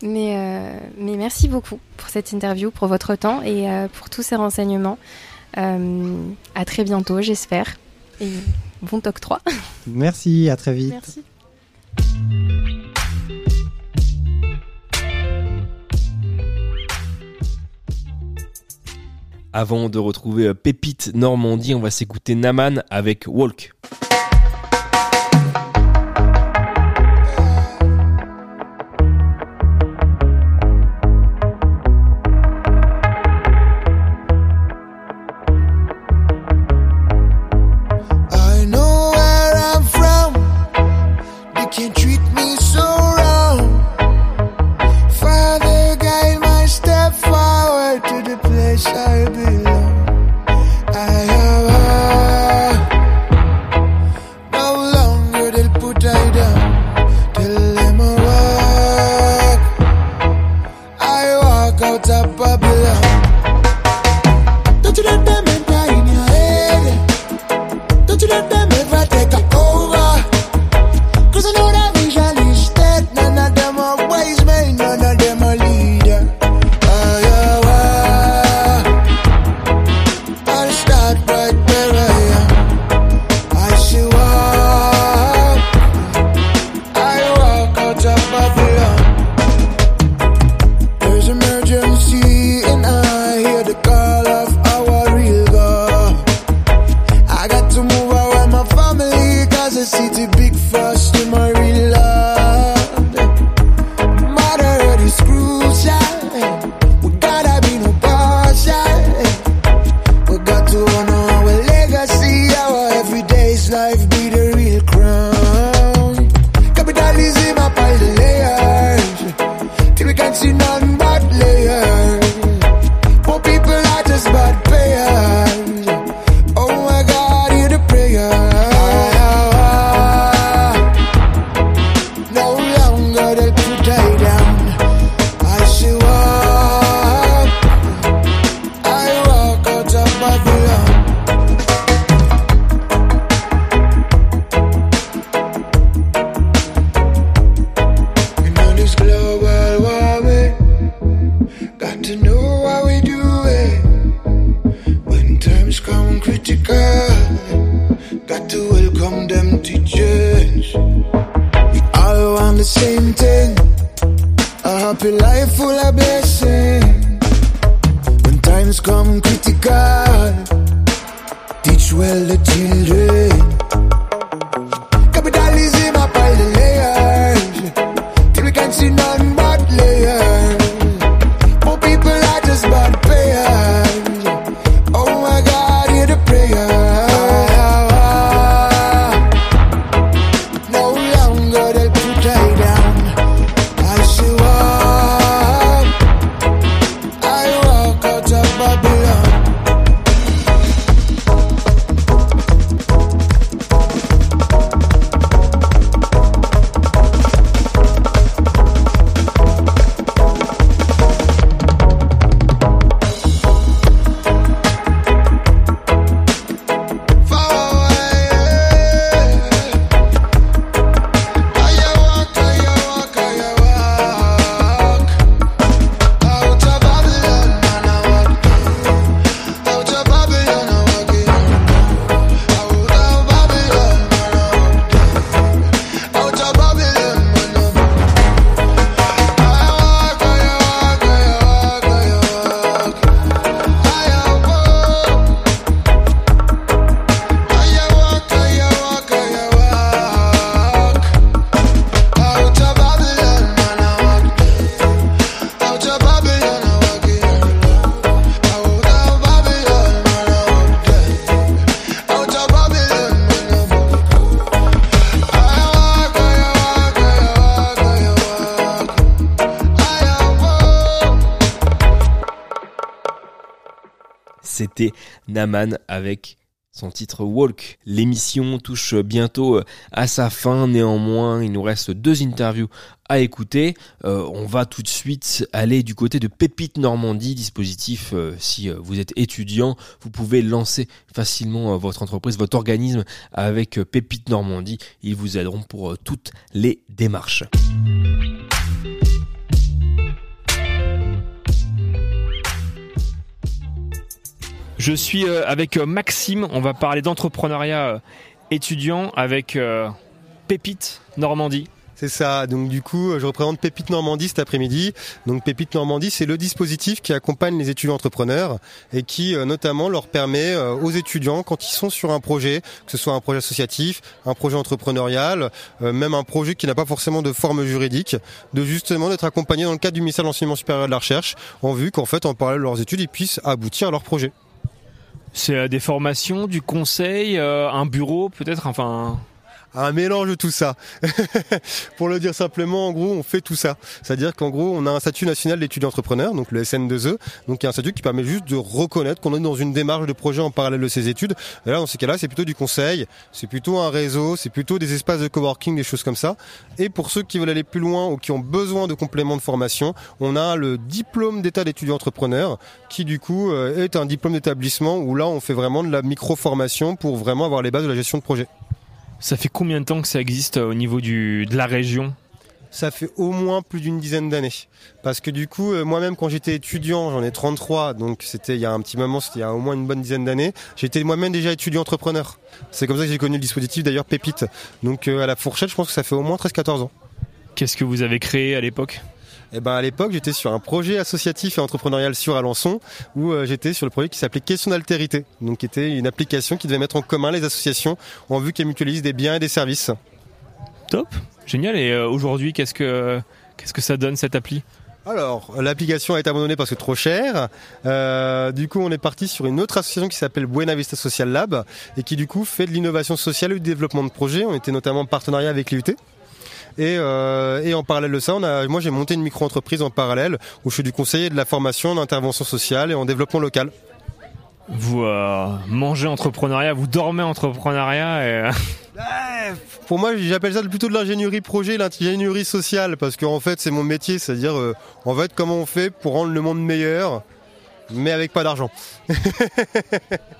mais, euh, mais merci beaucoup pour cette interview, pour votre temps et euh, pour tous ces renseignements. Euh, à très bientôt, j'espère. Et bon TOC 3. Merci, à très vite. Merci. Avant de retrouver euh, Pépite Normandie, on va s'écouter Naman avec Walk. Naman avec son titre Walk. L'émission touche bientôt à sa fin. Néanmoins, il nous reste deux interviews à écouter. Euh, on va tout de suite aller du côté de Pépite Normandie, dispositif euh, si euh, vous êtes étudiant, vous pouvez lancer facilement euh, votre entreprise, votre organisme avec euh, Pépite Normandie. Ils vous aideront pour euh, toutes les démarches. Je suis euh, avec euh, Maxime, on va parler d'entrepreneuriat euh, étudiant avec Pépite Normandie. C'est ça. Donc du coup, je représente Pépite Normandie cet après-midi. Donc Pépite Normandie, c'est le dispositif qui accompagne les étudiants entrepreneurs et qui notamment leur permet aux étudiants quand ils sont sur un projet, que ce soit un projet associatif, un projet entrepreneurial, même un projet qui n'a pas forcément de forme juridique, de justement d'être accompagnés dans le cadre du ministère de l'enseignement supérieur de la recherche, en vue qu'en fait, en parallèle de leurs études, ils puissent aboutir à leur projet. C'est euh, des formations, du conseil, euh, un bureau peut-être, enfin... un mélange de tout ça. (laughs) Pour le dire simplement, en gros, on fait tout ça. C'est-à-dire qu'en gros, on a un statut national d'étudiant entrepreneur, donc le SN2E, donc y a un statut qui permet juste de reconnaître qu'on est dans une démarche de projet en parallèle de ses études. Et là, dans ces cas-là, c'est plutôt du conseil, c'est plutôt un réseau, c'est plutôt des espaces de coworking, des choses comme ça. Et pour ceux qui veulent aller plus loin ou qui ont besoin de compléments de formation, on a le diplôme d'état d'étudiant entrepreneur, qui du coup euh, est un diplôme d'établissement où là, on fait vraiment de la micro-formation pour vraiment avoir les bases de la gestion de projet. Ça fait combien de temps que ça existe euh, au niveau du, de la région? Ça fait au moins plus d'une dizaine d'années. Parce que du coup, euh, moi-même quand j'étais étudiant, j'en ai 33, donc c'était il y a un petit moment, c'était il y a au moins une bonne dizaine d'années, j'étais moi-même déjà étudiant entrepreneur. C'est comme ça que j'ai connu le dispositif d'ailleurs Pépite. Donc euh, à la fourchette, je pense que ça fait au moins 13-14 ans. Qu'est-ce que vous avez créé à l'époque? Eh ben à l'époque, j'étais sur un projet associatif et entrepreneurial sur Alençon où euh, j'étais sur le projet qui s'appelait Question d'altérité. Donc qui était une application qui devait mettre en commun les associations en vue qu'elles mutualisent des biens et des services. Top, génial. Et euh, aujourd'hui, qu'est-ce que qu'est-ce que ça donne cette appli? Alors, l'application a été abandonnée parce que trop cher. Euh, du coup, on est parti sur une autre association qui s'appelle Buena Vista Social Lab et qui du coup fait de l'innovation sociale et du développement de projets. On était notamment en partenariat avec l'UT. Et, euh, et en parallèle de ça, on a, moi j'ai monté une micro-entreprise en parallèle où je fais du conseiller de la formation, d'intervention sociale et en développement local. Vous euh, mangez entrepreneuriat, vous dormez entrepreneuriat et... (laughs) Pour moi, j'appelle ça plutôt de l'ingénierie projet, l'ingénierie sociale, parce qu'en fait, c'est mon métier, c'est-à-dire, euh, en fait, comment on fait pour rendre le monde meilleur, mais avec pas d'argent. (laughs)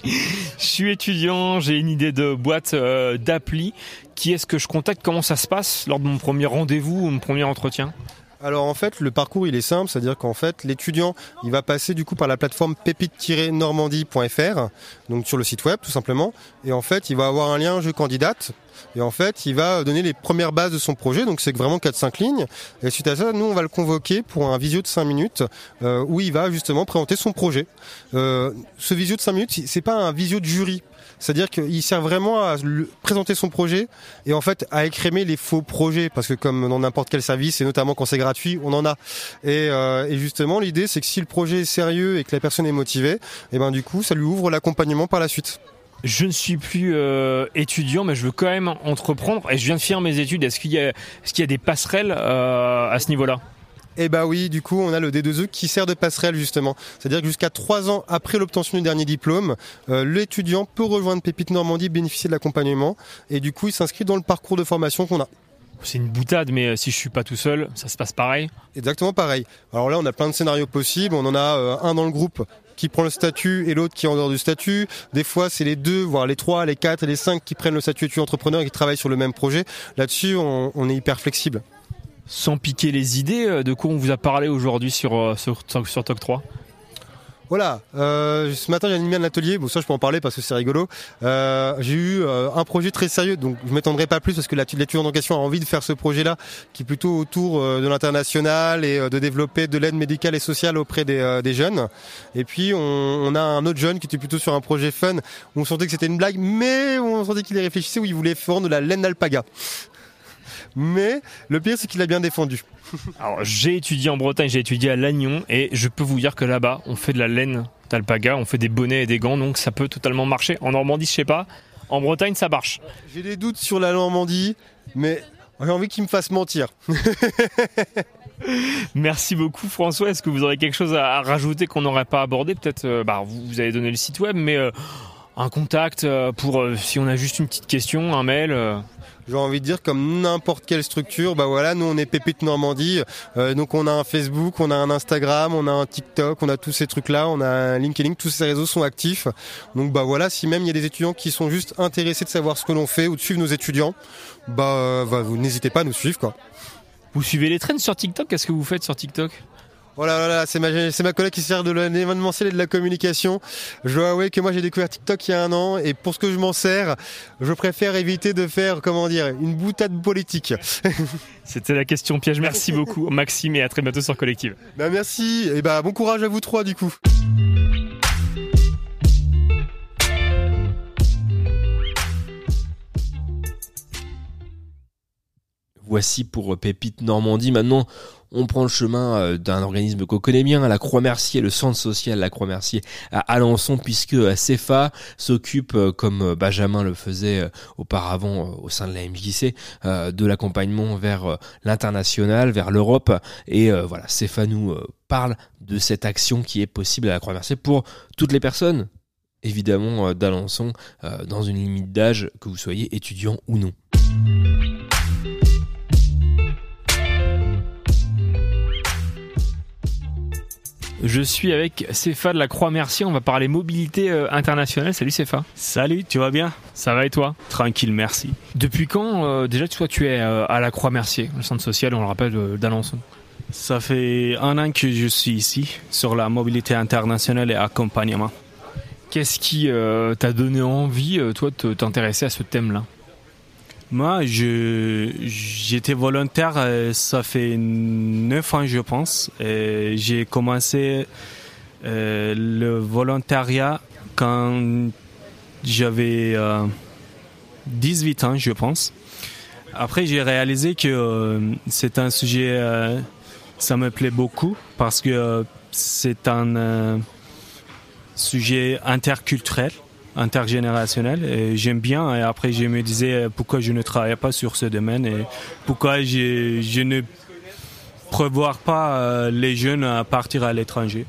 je suis étudiant, j'ai une idée de boîte euh, d'appli. Qui est-ce que je contacte? Comment ça se passe lors de mon premier rendez-vous ou mon premier entretien? Alors en fait, le parcours il est simple, c'est-à-dire qu'en fait, l'étudiant, il va passer du coup par la plateforme pépite-normandie.fr, donc sur le site web tout simplement, et en fait, il va avoir un lien je candidate et en fait, il va donner les premières bases de son projet, donc c'est vraiment 4-5 lignes. Et suite à ça, nous, on va le convoquer pour un visio de 5 minutes euh, où il va justement présenter son projet. Euh, ce visio de 5 minutes, c'est pas un visio de jury. C'est-à-dire qu'il sert vraiment à présenter son projet et en fait à écrémer les faux projets parce que comme dans n'importe quel service et notamment quand c'est gratuit, on en a. Et, euh, justement l'idée c'est que si le projet est sérieux et que la personne est motivée, et ben du coup ça lui ouvre l'accompagnement par la suite je ne suis plus euh, étudiant, mais je veux quand même entreprendre. Et je viens de finir mes études. Est-ce qu'il y a, est-ce qu'il y a des passerelles euh, à ce niveau-là? Eh bah oui, du coup, on a le D2E qui sert de passerelle justement. C'est-à-dire que jusqu'à trois ans après l'obtention du dernier diplôme, euh, l'étudiant peut rejoindre Pépite Normandie, bénéficier de l'accompagnement, et du coup, il s'inscrit dans le parcours de formation qu'on a. C'est une boutade, mais euh, si je suis pas tout seul, ça se passe pareil. Exactement pareil. Alors là, on a plein de scénarios possibles. On en a euh, un dans le groupe qui prend le statut et l'autre qui est en dehors du statut. Des fois, c'est les deux, voire les trois, les quatre et les cinq qui prennent le statut étudiant entrepreneur et qui travaillent sur le même projet. Là-dessus, on, on est hyper flexible sans piquer les idées, euh, de quoi on vous a parlé aujourd'hui sur, euh, sur, Talk 3 voilà, euh, ce matin j'ai animé un atelier, bon ça je peux en parler parce que c'est rigolo. J'ai eu un projet très sérieux, donc je m'étendrai pas plus parce que l'étudiant en question a envie de faire ce projet-là, qui est plutôt autour de l'international et de développer de l'aide médicale et sociale auprès des, jeunes. Et puis on, a un autre jeune qui était plutôt sur un projet fun, où on sentait que c'était une blague, mais on sentait qu'il y réfléchissait, où il voulait vendre de la laine alpaga. Mais le pire, c'est qu'il a bien défendu. (laughs) Alors, j'ai étudié en Bretagne, j'ai étudié à Lannion, et je peux vous dire que là-bas, on fait de la laine d'alpaga, on fait des bonnets et des gants, donc ça peut totalement marcher. En Normandie, je sais pas. En Bretagne, ça marche. J'ai des doutes sur la Normandie, mais j'ai envie qu'il me fasse mentir. (laughs) Merci beaucoup François. Est-ce que vous aurez quelque chose à rajouter qu'on n'aurait pas abordé? Peut-être, euh, bah, vous, avez donné le site web, mais euh, un contact euh, pour si on a juste une petite question, un mail j'ai envie de dire comme n'importe quelle structure, bah voilà, nous on est Pépite Normandie, euh, donc on a un Facebook, on a un Instagram, on a un TikTok, on a tous ces trucs-là, on a un LinkedIn, tous ces réseaux sont actifs. Donc bah voilà, si même il y a des étudiants qui sont juste intéressés de savoir ce que l'on fait ou de suivre nos étudiants, bah, euh, bah vous n'hésitez pas à nous suivre quoi. Vous suivez les trends sur TikTok? Qu'est-ce que vous faites sur TikTok? Voilà, oh c'est ma, c'est ma collègue qui sert de l'événementiel et de la communication. Je dois avouer que moi j'ai découvert TikTok il y a un an et pour ce que je m'en sers, je préfère éviter de faire, comment dire, une boutade politique. (laughs) C'était la question piège. Merci beaucoup Maxime et à très bientôt sur Collective. Bah merci et bah bon courage à vous trois du coup. Voici pour Pépite Normandie. Maintenant, on prend le chemin euh, d'un organisme qu'on connaît bien, la Croix-Mercier, le centre social La Croix-Mercier à Alençon, puisque euh, CEFA s'occupe, euh, comme Benjamin le faisait auparavant au sein de la MJC, de l'accompagnement vers l'international, vers l'Europe. Et voilà, CEFA nous parle de cette action qui est possible à la Croix-Mercier pour toutes les personnes, évidemment, d'Alençon, dans une limite d'âge, que vous soyez étudiant ou non. Je suis avec Cefa de la Croix-Mercier. On va parler mobilité euh, internationale. Salut Cefa. Salut, tu vas bien? Ça va et toi? Tranquille, merci. Depuis quand euh, déjà toi tu es euh, à la Croix-Mercier, le centre social, on le rappelle, euh, d'Alençon? Ça fait un an que je suis ici sur la mobilité internationale et accompagnement. Qu'est-ce qui t'a donné envie, toi, de t'intéresser à ce thème-là? Moi, je j'étais volontaire, euh, ça fait neuf ans, je pense. J'ai commencé euh, le volontariat quand j'avais euh, 18 ans, je pense. Après, j'ai réalisé que euh, c'est un sujet, euh, ça me plaît beaucoup parce que c'est un sujet interculturel, intergénérationnel. Et j'aime bien. Et après, je me disais euh, pourquoi je ne travaille pas sur ce domaine et pourquoi je, je ne prévois pas euh, les jeunes à partir à l'étranger.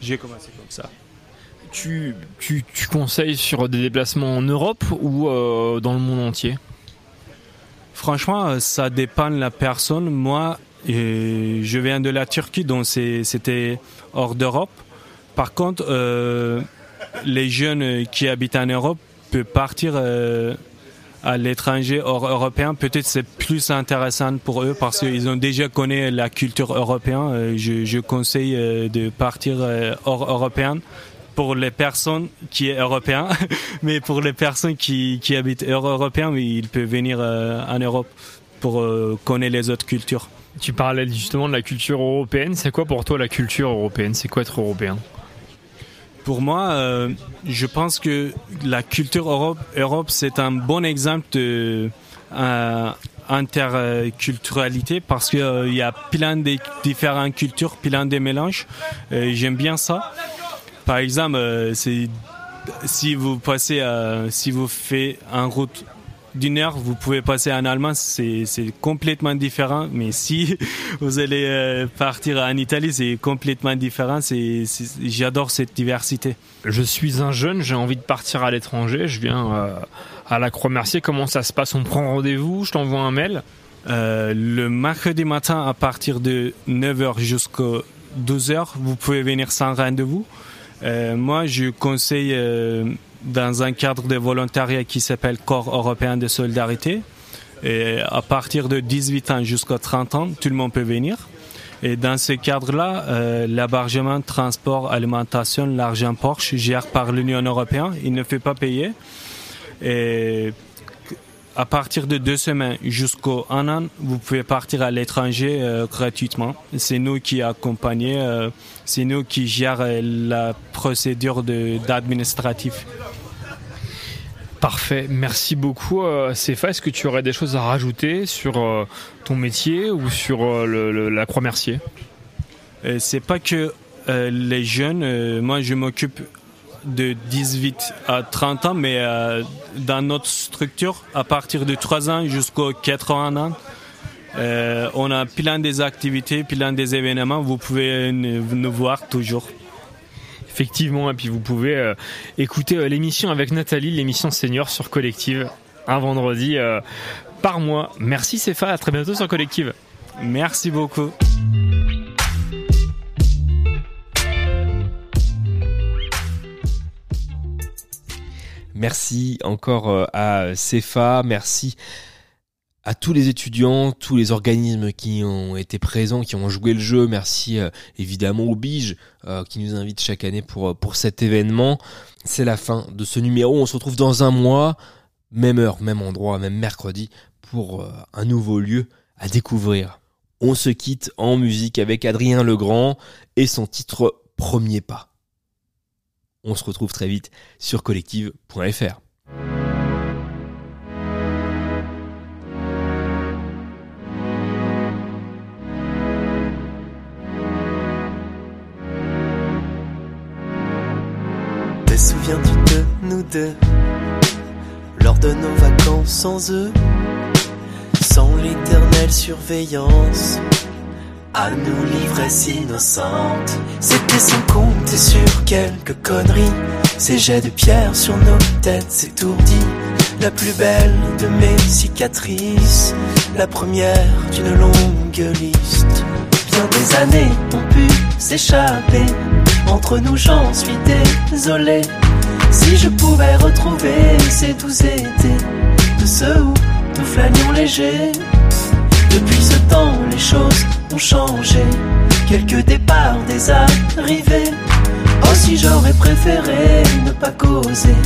J'ai commencé comme ça. tu, tu, tu conseilles sur des déplacements en Europe ou euh, dans le monde entier? Franchement, ça dépend de la personne. Moi, je viens de la Turquie, donc c'était hors d'Europe. Par contre, euh, les jeunes qui habitent en Europe peuvent partir euh, à l'étranger hors européen. Peut-être c'est plus intéressant pour eux parce qu'ils ont déjà connu la culture européenne. Euh, Je, conseille euh, de partir hors européen pour les personnes qui est européen, (laughs) mais pour les personnes qui, qui habitent hors européen, ils peuvent venir en Europe pour connaître les autres cultures. Tu parlais justement de la culture européenne. C'est quoi pour toi la culture européenne? C'est quoi être européen? Pour moi, euh, je pense que la culture Europe, Europe c'est un bon exemple de euh, parce qu'il il y a plein de différentes cultures, plein de mélanges. Euh, J'aime bien ça. Par exemple, euh, si vous passez, euh, si vous faites en route d'une heure, vous pouvez passer en Allemagne, c'est complètement différent. Mais si (laughs) vous allez euh, partir en Italie, c'est complètement différent. J'adore cette diversité. Je suis un jeune, j'ai envie de partir à l'étranger. Je viens euh, à la Croix-Mercier. Comment ça se passe? On prend rendez-vous? Je t'envoie un mail? Euh, le mercredi matin, à partir de 9h jusqu'à 12h, vous pouvez venir sans rendez-vous. Euh, moi, je conseille dans un cadre de volontariat qui s'appelle Corps européen de solidarité. Et à partir de 18 ans jusqu'à 30 ans, tout le monde peut venir. Et dans ce cadre-là, euh, transport, alimentation, l'argent Porsche gère par l'Union européenne. Il ne fait pas payer. À partir de deux semaines jusqu'au un an, vous pouvez partir à l'étranger euh, gratuitement. C'est nous qui accompagnons, euh, c'est nous qui gérons euh, la procédure d'administratif. Parfait, merci beaucoup Cefa. Est-ce que tu aurais des choses à rajouter sur ton métier ou sur le- le- la Croix-Mercier? Euh, c'est pas que euh, les jeunes, euh, moi je m'occupe de 18 à 30 ans, mais euh, dans notre structure, à partir de 3 ans jusqu'aux 80 ans, euh, on a plein des activités, plein des événements. Vous pouvez nous, voir toujours. Effectivement, et puis vous pouvez euh, écouter l'émission avec Nathalie, l'émission senior sur Collective, un vendredi par mois. Merci Cefa, à très bientôt sur Collective. Merci beaucoup. Merci encore euh, à CEFA, merci à tous les étudiants, tous les organismes qui ont été présents, qui ont joué le jeu. Merci euh, évidemment au Bige euh, qui nous invite chaque année pour, euh, pour cet événement. C'est la fin de ce numéro. On se retrouve dans un mois, même heure, même endroit, même mercredi, pour euh, un nouveau lieu à découvrir. On se quitte en musique avec Adrien Legrand et son titre Premier pas. On se retrouve très vite sur collective.fr. Te souviens-tu de nous deux Lors de nos vacances sans eux? Sans l'éternelle surveillance à nous l'ivresse innocente C'était sans compter sur quelques conneries. Ces jets de pierre sur nos têtes s'étourdis La plus belle de mes cicatrices La première d'une longue liste. Bien des années ont pu s'échapper. Entre nous j'en suis désolé. Si je pouvais retrouver ces doux étés De ceux où nous flânions légers. Depuis ce temps les choses Quelques départs, des arrivées Oh si j'aurais préféré ne pas causer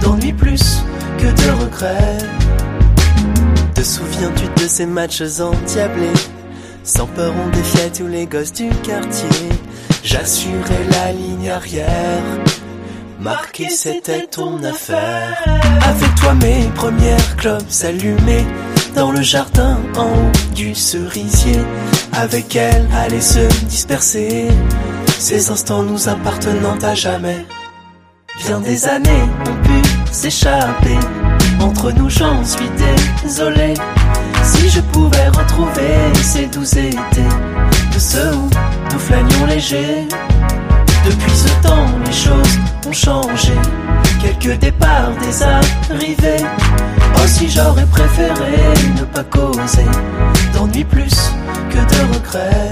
D'ennui plus que de regrets Te souviens-tu de ces matchs endiablés? Sans peur, on défiait tous les gosses du quartier. J'assurais la ligne arrière. Marquer, c'était ton affaire. Avec toi, mes premières clopes s'allumaient dans le jardin en haut du cerisier. Avec elle, allaient se disperser. Ces instants nous appartenant à jamais. Bien des années ont pu s'échapper. Entre nous, j'en suis désolé. Si je pouvais retrouver ces doux étés De ceux où nous flânions légers Depuis ce temps les choses ont changé Quelques départs, des arrivées Oh si j'aurais préféré ne pas causer D'ennui plus que de regrets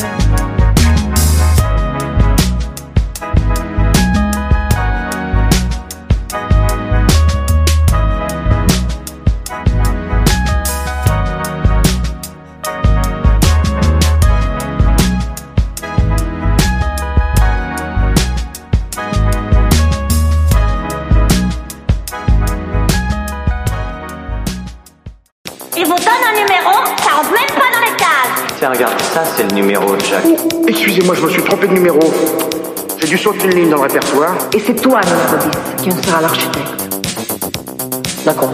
Tiens, regarde, ça c'est le numéro de Jacques. Excusez-moi, je me suis trompé de numéro. J'ai dû sauter une ligne dans le répertoire. Et c'est toi, 10, qui en sera l'architecte. D'accord.